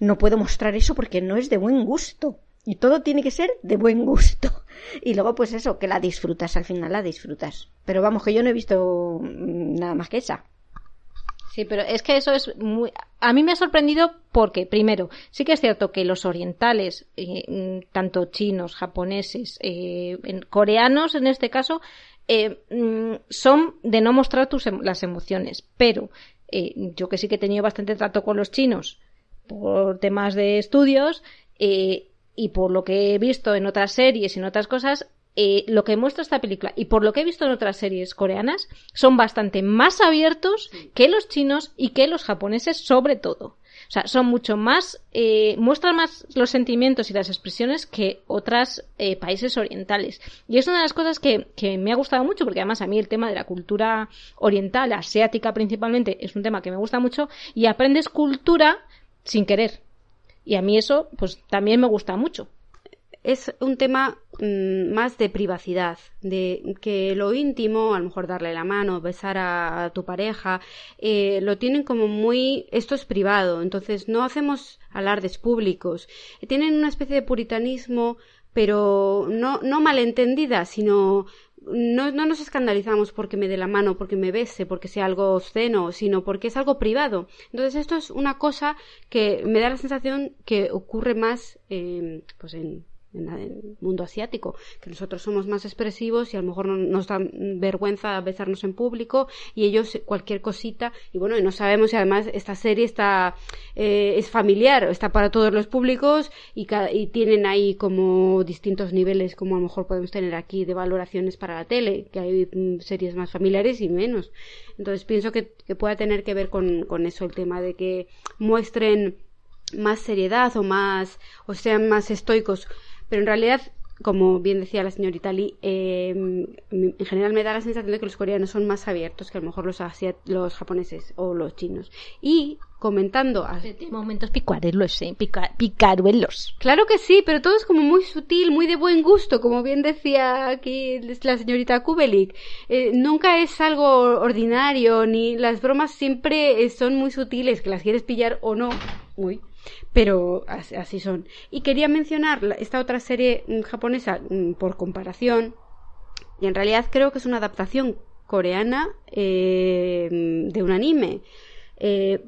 no puedo mostrar eso porque no es de buen gusto. Y todo tiene que ser de buen gusto. Y luego, pues eso, que la disfrutas, al final la disfrutas. Pero vamos, que yo no he visto nada más que esa. Sí, pero es que eso es muy... A mí me ha sorprendido porque, primero, sí que es cierto que los orientales, eh, tanto chinos, japoneses, eh, coreanos en este caso, eh, son de no mostrar tus, las emociones. Pero yo que sí que he tenido bastante trato con los chinos por temas de estudios y por lo que he visto en otras series y en otras cosas, eh, lo que muestra esta película y por lo que he visto en otras series coreanas son bastante más abiertos que los chinos y que los japoneses sobre todo. O sea, son mucho más, eh, muestran más los sentimientos y las expresiones que otros eh, países orientales. Y es una de las cosas que, que me ha gustado mucho, porque además a mí el tema de la cultura oriental, asiática principalmente, es un tema que me gusta mucho, y aprendes cultura sin querer. Y a mí eso, pues también me gusta mucho es un tema mm, más de privacidad, de que lo íntimo, a lo mejor darle la mano, besar a, tu pareja, eh, lo tienen como muy, esto es privado, entonces no hacemos alardes públicos. Tienen una especie de puritanismo, pero no, no malentendida, sino no, no, nos escandalizamos porque me dé la mano, porque me bese, porque sea algo obsceno, sino porque es algo privado. Entonces esto es una cosa que me da la sensación que ocurre más eh, pues en, en el mundo asiático, que nosotros somos más expresivos y a lo mejor no, nos da vergüenza besarnos en público y ellos cualquier cosita y bueno, y no sabemos si además esta serie está eh, es familiar, está para todos los públicos y, y tienen ahí como distintos niveles como a lo mejor podemos tener aquí de valoraciones para la tele, que hay mm, series más familiares y menos. Entonces pienso que, que pueda tener que ver con, con eso, el tema de que muestren más seriedad o más o sean más estoicos pero en realidad, como bien decía la señorita Lee, em, en general me da la sensación de que los coreanos son más abiertos que a lo mejor los, los japoneses o los chinos. Y comentando. A... momentos picaruelos, ¿eh? picaruelos. Claro que sí, pero todo es como muy sutil, muy de buen gusto, como bien decía aquí la señorita Kubelik. Eh, nunca es algo ordinario, ni las bromas siempre son muy sutiles, que las quieres pillar o no. Uy pero así son. Y quería mencionar esta otra serie mm, japonesa mm, por comparación, y en realidad creo que es una adaptación coreana eh, de un anime. Eh,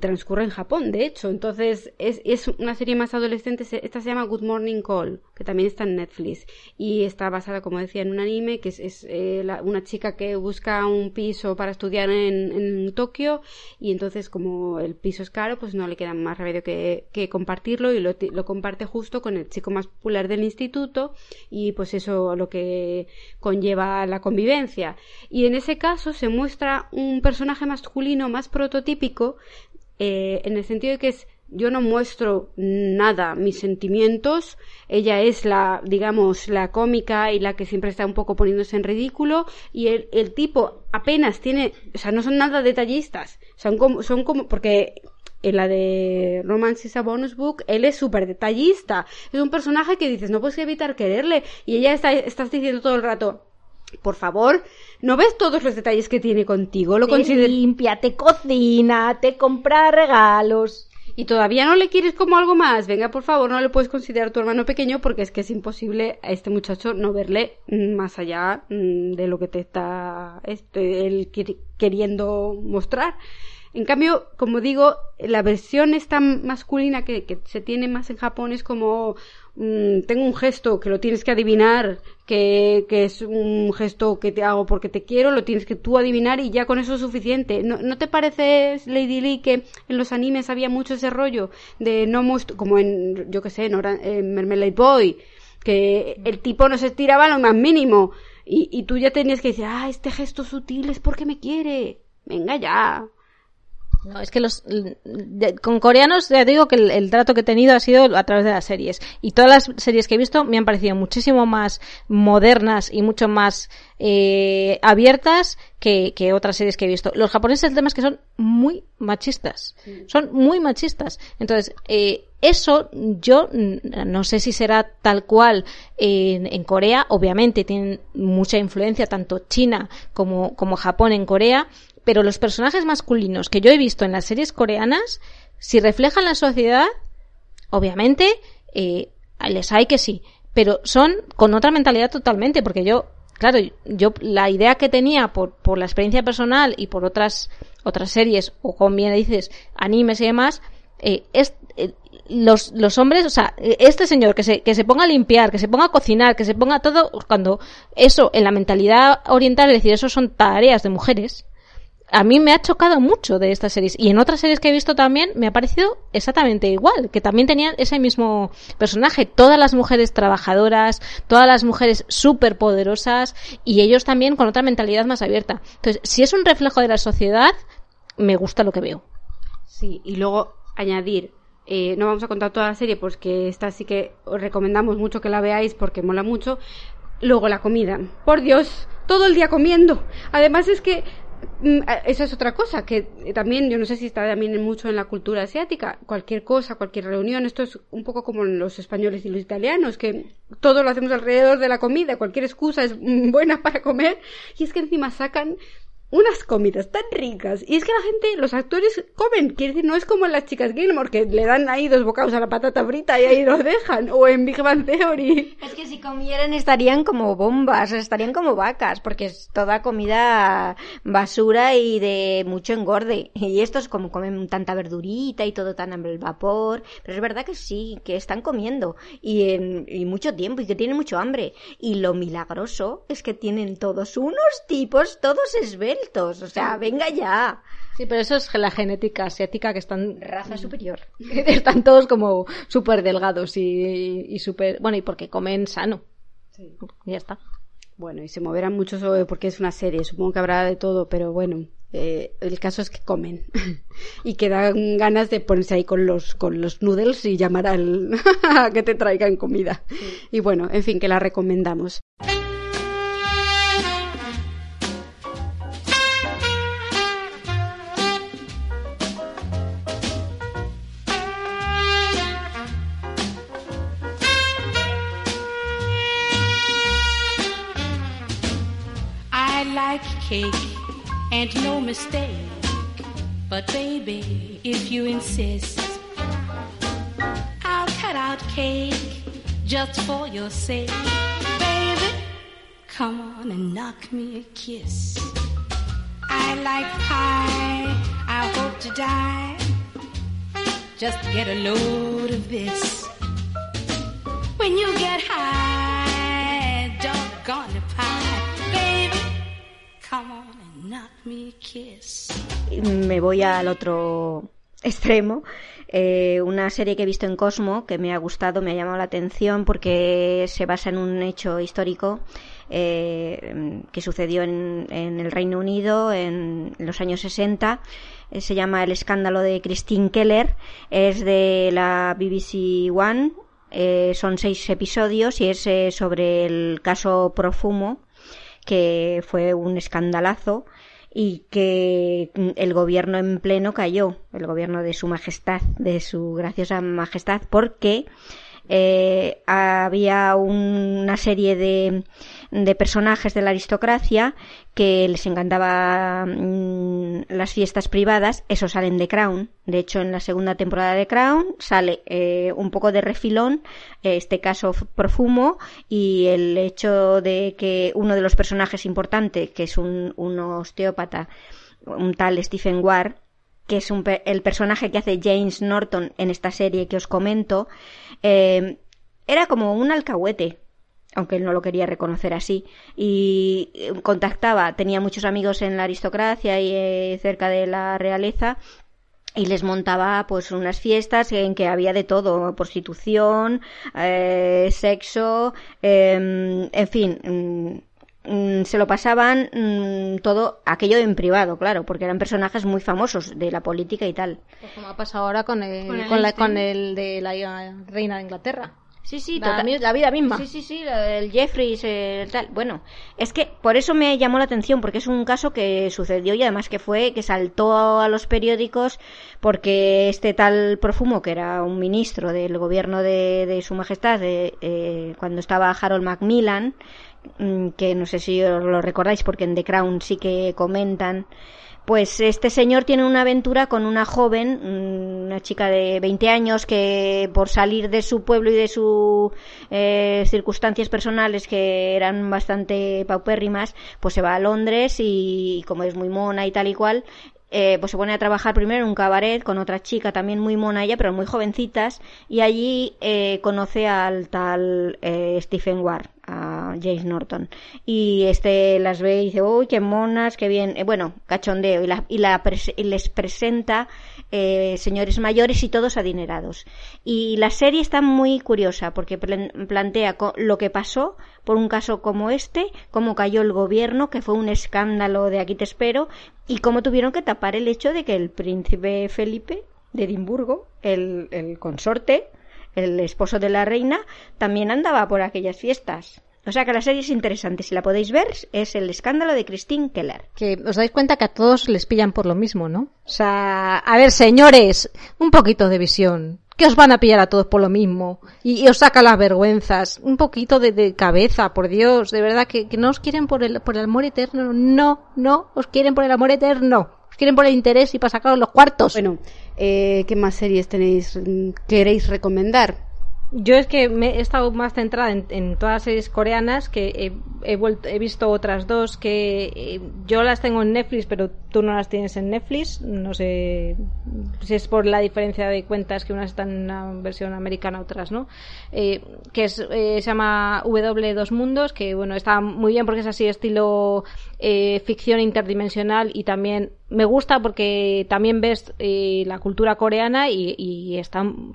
transcurre en Japón, de hecho. Entonces, es, es, una serie más adolescente. Esta se llama Good Morning Call, que también está en Netflix. Y está basada, como decía, en un anime que es, es eh, una chica que busca un piso para estudiar en, en, Tokio. Y entonces, como el piso es caro, pues no le queda más remedio que, que compartirlo. Y lo, lo, comparte justo con el chico más popular del instituto. Y pues eso lo que conlleva la convivencia. Y en ese caso se muestra un personaje masculino más prototípico eh, en el sentido de que es yo no muestro nada mis sentimientos, ella es la, digamos, la cómica y la que siempre está un poco poniéndose en ridículo y el, el tipo apenas tiene, o sea, no son nada detallistas, son como, son como, porque en la de Romance is a Bonus Book, él es súper detallista, es un personaje que dices, no puedes evitar quererle y ella está, estás diciendo todo el rato, por favor, ¿no ves todos los detalles que tiene contigo? Lo te limpia, te cocina, te compra regalos. Y todavía no le quieres como algo más. Venga, por favor, no le puedes considerar tu hermano pequeño porque es que es imposible a este muchacho no verle más allá mm, de lo que te está este, él queriendo mostrar. En cambio, como digo, la versión esta masculina que, se tiene más en Japón es como mm, tengo un gesto que lo tienes que adivinar, que, es un gesto que te hago porque te quiero, lo tienes que tú adivinar y ya con eso es suficiente. ¿No, ¿no te parece, Lady Lee, que en los animes había mucho ese rollo de no como en, yo que sé, en, en Mermelade Boy, que el tipo no se estiraba lo más mínimo y, y tú ya tenías que decir, ah, este gesto sutil es porque me quiere. Venga ya. No, es que los con coreanos ya digo que el, trato que he tenido ha sido a través de las series. Y todas las series que he visto me han parecido muchísimo más modernas y mucho más eh, abiertas que, que, otras series que he visto. Los japoneses el tema es que son muy machistas, son muy machistas. Entonces eh, eso yo no sé si será tal cual en, en, Corea, obviamente tienen mucha influencia tanto China como, como Japón en Corea, pero los personajes masculinos que yo he visto en las series coreanas, si reflejan la sociedad, obviamente, eh, les hay que sí, pero son con otra mentalidad totalmente, porque yo, claro, yo la idea que tenía por, por la experiencia personal y por otras, otras series, o como bien dices, animes y demás, eh, es, eh, los, los hombres, o sea, este señor que se, que se ponga a limpiar, que se ponga a cocinar, que se ponga todo, cuando eso en la mentalidad oriental, es decir, eso son tareas de mujeres, a mí me ha chocado mucho de estas series. Y en otras series que he visto también me ha parecido exactamente igual, que también tenían ese mismo personaje. Todas las mujeres trabajadoras, todas las mujeres súper poderosas y ellos también con otra mentalidad más abierta. Entonces, si es un reflejo de la sociedad, me gusta lo que veo. Sí, y luego añadir eh, no vamos a contar toda la serie porque esta sí que os recomendamos mucho que la veáis porque mola mucho. Luego la comida. Por Dios, todo el día comiendo. Además es que mm, eso es otra cosa que también yo no sé si está también mucho en la cultura asiática cualquier cosa cualquier reunión esto es un poco como los españoles y los italianos que todo lo hacemos alrededor de la comida cualquier excusa es buena para comer y es que encima sacan unas comidas tan ricas. Y es que la gente, los actores comen. Quiere decir, no es como en las chicas Gilmore, que le dan ahí dos bocados a la patata frita y ahí los dejan. O en Big Bang Theory. Es que si comieran estarían como bombas, estarían como vacas, porque es toda comida basura y de mucho engorde. Y estos como comen tanta verdurita y todo tan al vapor. Pero es verdad que sí, que están comiendo. Y en y mucho tiempo, y que tienen mucho hambre. Y lo milagroso es que tienen todos unos tipos, todos esbeltos o sea, venga ya. Sí, pero eso es la genética asiática que están... Raza superior. Están todos como súper delgados y, y súper... Bueno, y porque comen sano. Sí. Ya está. Bueno, y se moverán mucho porque es una serie, supongo que habrá de todo, pero bueno, eh, el caso es que comen y que dan ganas de ponerse ahí con los, con los noodles y llamar al a que te traigan comida. Y bueno, en fin, que la recomendamos. Cake and no mistake. But baby, if you insist, I'll cut out cake just for your sake. Baby, come on and knock me a kiss. I like pie, I hope to die. Just get a load of this. When you get high, doggone pie. Me voy al otro extremo. Eh, una serie que he visto en Cosmo que me ha gustado, me ha llamado la atención porque se basa en un hecho histórico eh, que sucedió en, el Reino Unido en los años 60. Eh, se llama El escándalo de Christine Keller. Es de la BBC One. son seis episodios y es sobre el caso Profumo que fue un escandalazo y que el gobierno en pleno cayó, el gobierno de su majestad, de su graciosa majestad, porque eh, había una serie de, de, personajes de la aristocracia que les encantaba mm, las fiestas privadas, eso salen de Crown. De hecho, en la segunda temporada de Crown sale eh, un poco de refilón, este caso Profumo, y el hecho de que uno de los personajes importantes, que es un, un osteópata, un tal Stephen Ward, que es el personaje que hace James Norton en esta serie que os comento, eh, era como un alcahuete, aunque él no lo quería reconocer así, y eh, contactaba, tenía muchos amigos en la aristocracia y eh, cerca de la realeza, y les montaba pues unas fiestas en que había de todo prostitución sexo em, en fin mm, Mm, se lo pasaban mm, todo aquello en privado, claro, porque eran personajes muy famosos de la política y tal. Pues como ha pasado ahora con el, con, la, con el de la reina de Inglaterra. Sí, sí, la, la, vida misma. Sí, sí, sí, el Jeffries, el tal. Bueno, es que por eso me llamó la atención, porque es un caso que sucedió y además que fue, que saltó a los periódicos porque este tal Profumo, que era un ministro del gobierno de, de su majestad, de, eh, cuando estaba Harold Macmillan, Mm, que no sé si os lo recordáis porque en The Crown sí que comentan, pues este señor tiene una aventura con una joven, mm, una chica de 20 años que por salir de su pueblo y de sus eh, circunstancias personales que eran bastante paupérrimas, pues se va a Londres y como es muy mona y tal y cual, eh, pues se pone a trabajar primero en un cabaret con otra chica también muy mona ella, pero muy jovencitas, y allí eh, conoce al tal eh, Stephen Ward, James Norton. Y este las ve y dice, uy, qué monas, qué bien, bueno, cachondeo, y, la, y, la les presenta señores mayores y todos adinerados. Y la serie está muy curiosa porque plantea lo que pasó por un caso como este, cómo cayó el gobierno, que fue un escándalo de aquí te espero, y cómo tuvieron que tapar el hecho de que el príncipe Felipe de Edimburgo, el, el consorte, el esposo de la reina, también andaba por aquellas fiestas. O sea que la serie es interesante. Si la podéis ver, es el escándalo de Christine Keller. Que os dais cuenta que a todos les pillan por lo mismo, ¿no? O sea, a ver, señores, un poquito de visión. Que os van a pillar a todos por lo mismo. Y, y os saca las vergüenzas. Un poquito de, de cabeza, por Dios. De verdad, que, que, no os quieren por el, por el amor eterno. No, no, os quieren por el amor eterno. Os quieren por el interés y para sacaros los cuartos. Bueno, eh, ¿qué más series tenéis, queréis recomendar? Yo es que me he estado más centrada en, todas las series coreanas, que he, vuelto, he visto otras dos que eh, yo las tengo en Netflix, pero tú no las tienes en Netflix. No sé si es por la diferencia de cuentas que unas están en una versión americana, otras no. Eh, que es, eh, se llama W Dos Mundos, que bueno, está muy bien porque es así estilo eh, ficción interdimensional y también me gusta porque también ves eh, la cultura coreana y, y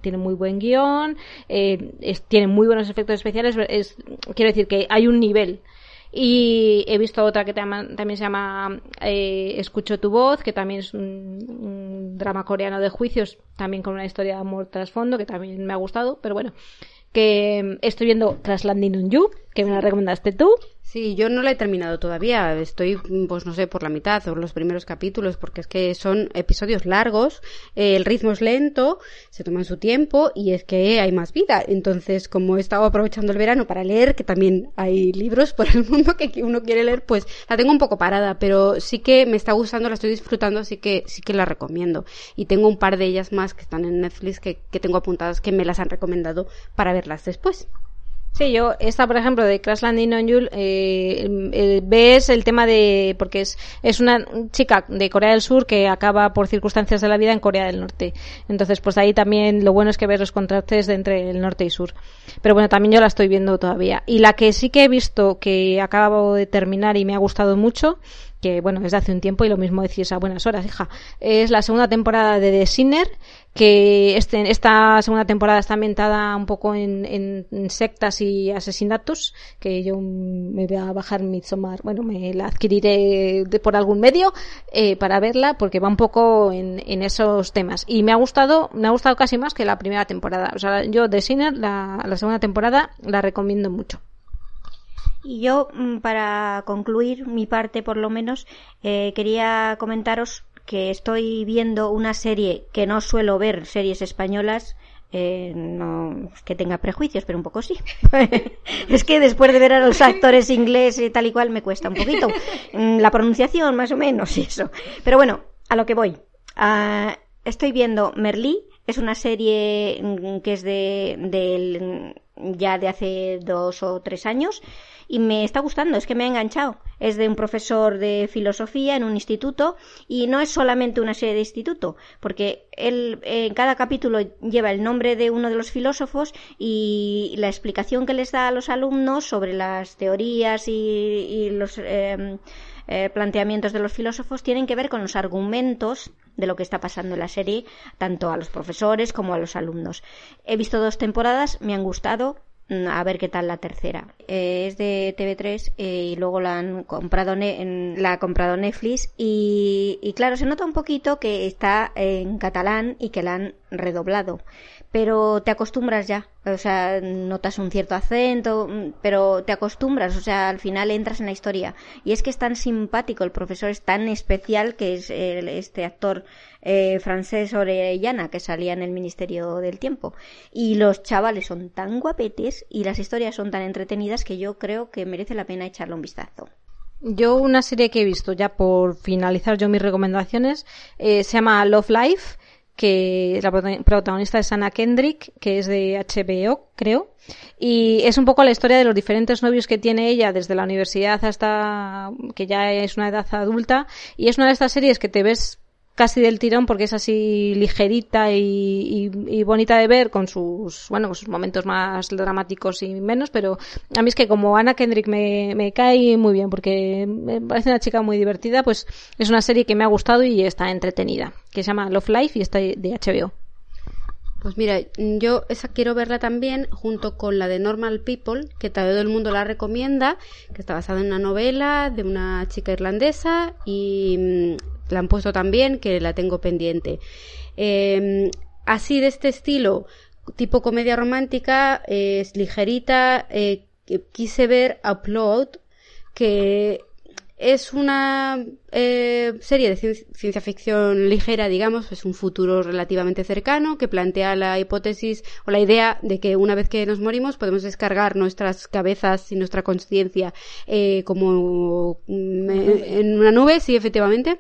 tiene muy buen guion, eh, es, tiene muy buenos efectos especiales, es, quiero decir que hay un nivel. Y he visto otra que también se llama Escucho tu voz, que también es un, un, drama coreano de juicios, también con una historia de amor trasfondo, que también me ha gustado, pero bueno, que estoy viendo Traslanding on You, que me la recomendaste tú. Sí, yo no la he terminado todavía. Estoy, pues no sé, por la mitad o los primeros capítulos, porque es que son episodios largos, eh, el ritmo es lento, se toman su tiempo y es que hay más vida. Entonces, como he estado aprovechando el verano para leer, que también hay libros por el mundo que uno quiere leer, pues la tengo un poco parada, pero sí que me está gustando, la estoy disfrutando, así que sí que la recomiendo. Y tengo un par de ellas más que están en Netflix que, que tengo apuntadas que me las han recomendado para verlas después. Sí, yo, esta, por ejemplo, de Crash Landing on You, eh, ves el tema de, porque es, es una chica de Corea del Sur que acaba por circunstancias de la vida en Corea del Norte. Entonces, pues ahí también lo bueno es que ves los contrastes entre el norte y sur. Pero bueno, también yo la estoy viendo todavía. Y la que sí que he visto que acabo de terminar y me ha gustado mucho, que bueno, es de hace un tiempo y lo mismo decís a buenas horas, hija. Es la segunda temporada de The Sinner, que este, esta segunda temporada está ambientada un poco en, en, sectas y asesinatos, que yo me voy a bajar Midsommar, bueno, me la adquiriré de, por algún medio eh, para verla, porque va un poco en, esos temas. Y me ha gustado, me ha gustado casi más que la primera temporada. O sea, yo The Sinner, la, segunda temporada, la recomiendo mucho. Y yo, para concluir mi parte, por lo menos, eh, quería comentaros que estoy viendo una serie que no suelo ver, series españolas. Eh, no que tenga prejuicios, pero un poco sí. es que después de ver a los actores ingleses tal y cual me cuesta un poquito. La pronunciación, más o menos, y eso. Pero bueno, a lo que voy. Uh, estoy viendo Merlí, es una serie que es de, de ya de hace dos o tres años y me está gustando, es que me ha enganchado. Es de un profesor de filosofía en un instituto y no es solamente una serie de instituto, porque él en cada capítulo lleva el nombre de uno de los filósofos y la explicación que les da a los alumnos sobre las teorías y, y los eh, eh, planteamientos de los filósofos tienen que ver con los argumentos de lo que está pasando en la serie, tanto a los profesores como a los alumnos. He visto dos temporadas, me han gustado, a ver qué tal la tercera. Eh, es de TV3 eh, y luego la han comprado en, la ha comprado Netflix y, y, claro se nota un poquito que está en catalán y que la han redoblado pero te acostumbras ya o sea notas un cierto acento pero te acostumbras o sea al final entras en la historia y es que es tan simpático el profesor es tan especial que es este actor eh, francés Orellana que salía en el Ministerio del Tiempo y los chavales son tan guapetes y las historias son tan entretenidas que yo creo que merece la pena echarle un vistazo yo una serie que he visto ya por finalizar yo mis recomendaciones eh, se llama Love Life que la protagonista es Anna Kendrick, que es de HBO, creo. Y es un poco la historia de los diferentes novios que tiene ella desde la universidad hasta que ya es una edad adulta. Y es una de estas series que te ves casi del tirón porque es así ligerita y, bonita de ver con sus bueno con sus momentos más dramáticos y menos pero a mí es que como Anna Kendrick me, me cae muy bien porque me parece una chica muy divertida pues es una serie que me ha gustado y está entretenida que se llama Love Life y está de HBO pues mira, yo esa quiero verla también junto con la de Normal People, que todo el mundo la recomienda, que está basada en una novela de una chica irlandesa y la han puesto también que la tengo pendiente. Em, así de este estilo, tipo comedia romántica, es ligerita, eh, quise ver Upload, que es una eh, serie de ciencia ficción ligera, digamos, es un futuro relativamente cercano que plantea la hipótesis o la idea de que una vez que nos morimos podemos descargar nuestras cabezas y nuestra conciencia eh, como mm, en una nube, sí, efectivamente,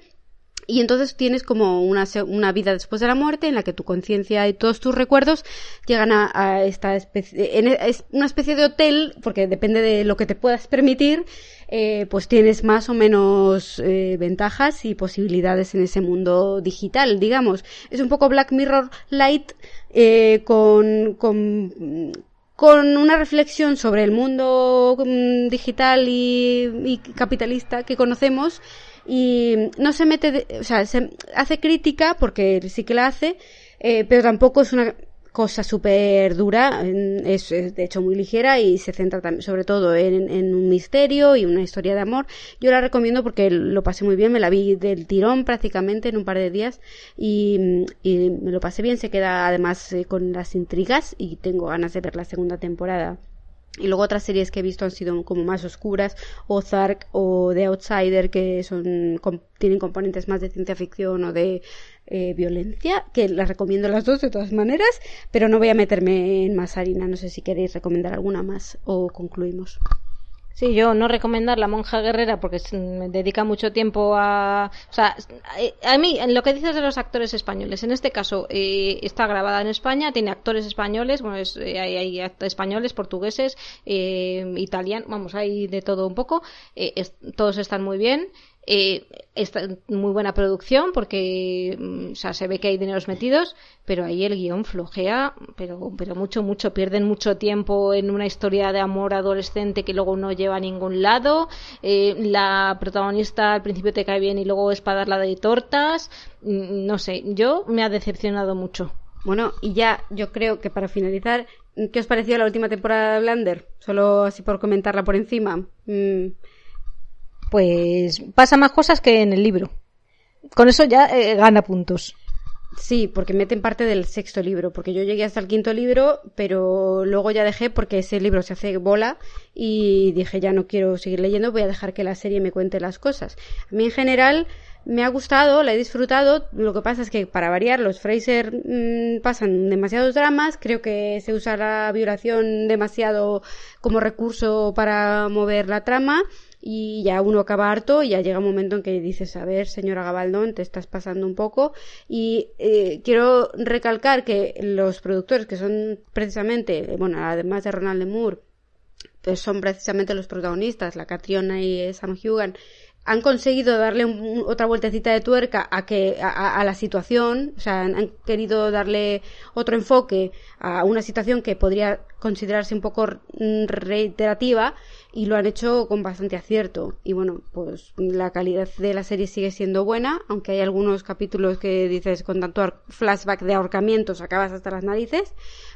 y entonces tienes como una, una, vida después de la muerte en la que tu conciencia y todos tus recuerdos llegan a, esta especie, en, es una especie de hotel, porque depende de lo que te puedas permitir, eh, pues tienes más o menos eh, ventajas y posibilidades en ese mundo digital, digamos. Es un poco Black Mirror Light eh, con, con, con una reflexión sobre el mundo mm, digital y capitalista que conocemos y no se mete, o sea, se hace crítica porque sí que la hace, eh, pero tampoco es una cosa súper dura, es, de hecho muy ligera y se centra también, sobre todo en, un misterio y una historia de amor. Yo la recomiendo porque lo pasé muy bien, me la vi del tirón prácticamente en un par de días y, y me lo pasé bien, se queda además eh, con las intrigas y tengo ganas de ver la segunda temporada. Y luego otras series que he visto han sido como más oscuras, Ozark o The Outsider, que son tienen componentes más de ciencia ficción o de eh, violencia, que las recomiendo las dos de todas maneras, pero no voy a meterme en más harina. No sé si queréis recomendar alguna más o concluimos. Sí, yo no recomendar La Monja Guerrera porque me dedica mucho tiempo a... O sea, a mí, lo que dices de los actores españoles, en este caso eh, está grabada en España, tiene actores españoles, bueno, eh, hay, hay, españoles, portugueses, eh, italianos, vamos, hay de todo un poco, eh, todos están muy bien. Eh, muy buena producción porque mm, o sea, se ve que hay dineros metidos, pero ahí el guion flojea, pero, pero mucho, mucho. Pierden mucho tiempo en una historia de amor adolescente que luego no lleva a ningún lado. Eh, la protagonista al principio te cae bien y luego es para de tortas. Mm, no sé, yo me ha decepcionado mucho. Bueno, y ya yo creo que para finalizar, ¿qué os pareció la última temporada de Blander? Solo así por comentarla por encima. Mm, pues pasa más cosas que en el libro. Con eso ya eh, gana puntos. Sí, porque meten parte del sexto libro, porque yo llegué hasta el quinto libro, pero luego ya dejé porque ese libro se hace bola y dije ya no quiero seguir leyendo, voy a dejar que la serie me cuente las cosas. A mí en general me ha gustado, la he disfrutado. Lo que pasa es que, para variar, los Fraser mm, pasan demasiados dramas. Creo que se usa la violación demasiado como recurso para mover la trama. Y ya uno acaba harto y ya llega un momento en que dices, a ver, señora Gabaldón, te estás pasando un poco. Y eh, quiero recalcar que los productores, que son precisamente, bueno, además de Ronald Moore, pues son precisamente los protagonistas, la Catriona y Sam Hugan, han conseguido darle otra vueltecita de tuerca a que a, la situación, o sea, han, querido darle otro enfoque a una situación que podría considerarse un poco reiterativa y lo han hecho con bastante acierto. Y bueno, pues la calidad de la serie sigue siendo buena, aunque hay algunos capítulos que dices con tanto flashback de ahorcamientos acabas hasta las narices,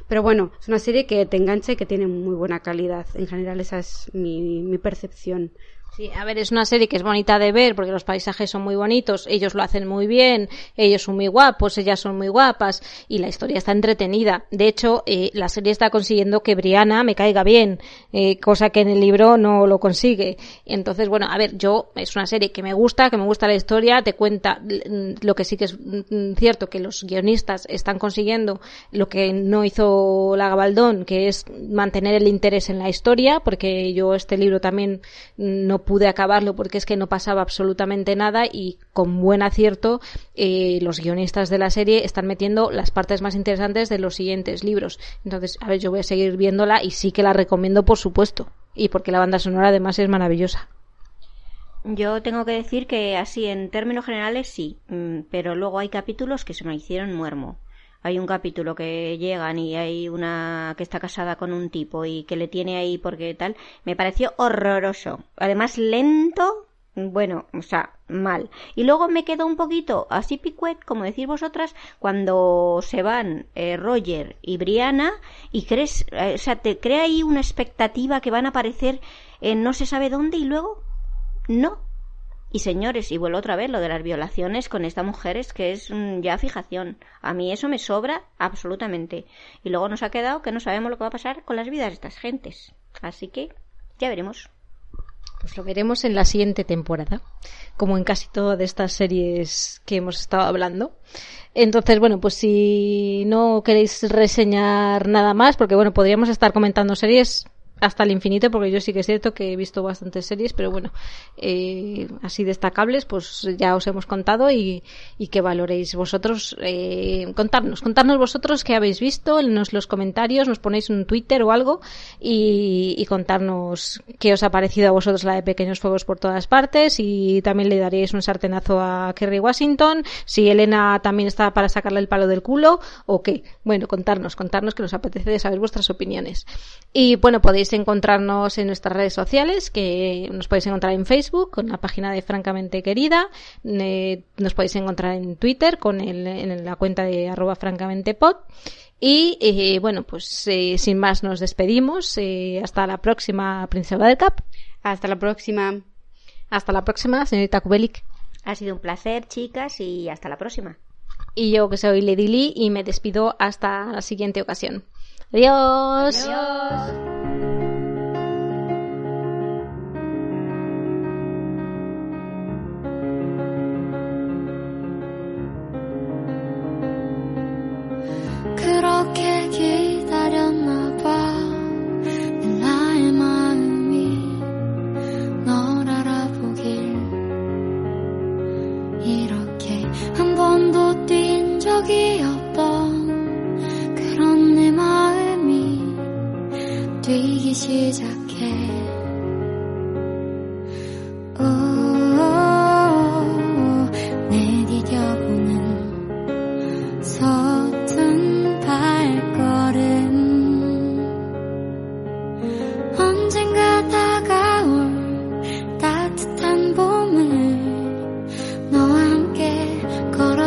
pero bueno, es una serie que te engancha y que tiene muy buena calidad. En general esa es mi, mi percepción. Sí, a ver, es una serie que es bonita de ver porque los paisajes son muy bonitos, ellos lo hacen muy bien, ellos son muy guapos, ellas son muy guapas y la historia está entretenida. De hecho, eh, la serie está consiguiendo que Brianna me caiga bien, eh, cosa que en el libro no lo consigue. Entonces, bueno, a ver, yo es una serie que me gusta, que me gusta la historia, te cuenta lo que sí que es mm, cierto que los guionistas están consiguiendo lo que no hizo la Gabaldón, que es mantener el interés en la historia, porque yo este libro también no pude acabarlo porque es que no pasaba absolutamente nada y con buen acierto eh, los guionistas de la serie están metiendo las partes más interesantes de los siguientes libros. Entonces, a ver, yo voy a seguir viéndola y sí que la recomiendo por supuesto y porque la banda sonora además es maravillosa. Yo tengo que decir que así en términos generales sí, mm, pero luego hay capítulos que se me hicieron muermo hay un capítulo que llegan y hay una que está casada con un tipo y que le tiene ahí porque tal, me pareció horroroso. Además lento, bueno, o sea, mal. Y luego me quedó un poquito así picuet, como decir vosotras, cuando se van eh, Roger y Brianna y crees, eh, o sea, te crea ahí una expectativa que van a aparecer en no se sabe dónde y luego no. Y señores, y vuelvo otra vez, lo de las violaciones con esta mujer es que es mm, ya fijación. A mí eso me sobra absolutamente. Y luego nos ha quedado que no sabemos lo que va a pasar con las vidas de estas gentes. Así que ya veremos. Pues lo veremos en la siguiente temporada, como en casi todas estas series que hemos estado hablando. Entonces, bueno, pues si no queréis reseñar nada más, porque bueno, podríamos estar comentando series hasta el infinito, porque yo sí que es cierto que he visto bastantes series, pero bueno, eh, así destacables, pues ya os hemos contado y, y que valoréis vosotros, eh, contarnos, contarnos vosotros qué habéis visto en los, comentarios, nos ponéis un Twitter o algo y, y, contarnos qué os ha parecido a vosotros la de Pequeños Fuegos por todas partes y también le daréis un sartenazo a Kerry Washington, si Elena también está para sacarle el palo del culo o qué. Bueno, contarnos, contarnos que nos apetece saber vuestras opiniones. Y bueno, podéis encontrarnos en nuestras redes sociales, que nos podéis encontrar en Facebook con la página de Francamente Querida, eh, nos podéis encontrar en Twitter con el, en la cuenta de arroba francamentepod. Y eh, bueno, pues eh, sin más nos despedimos. hasta la próxima, Princesa del Cap. Hasta la próxima. Hasta la próxima, señorita Kubelik. Ha sido un placer, chicas, y hasta la próxima. Y yo que soy Lady Lee y me despido hasta la siguiente ocasión. Adiós. Adiós. 그렇게 기다렸나 봐내 나의 마음이 널 알아보길. 이렇게 한 번도 뛴 적이 없던 그런 내 마음이 뛰기 시작해. 오.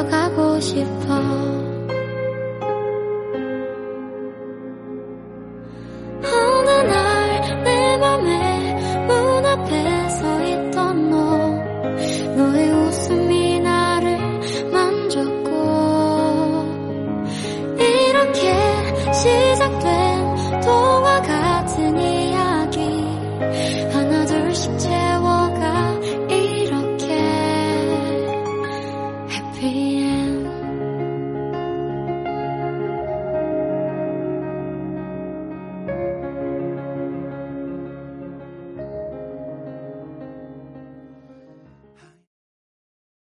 가고 싶어. 어느 날 내 맘에 문 앞에 서 있던 너 너의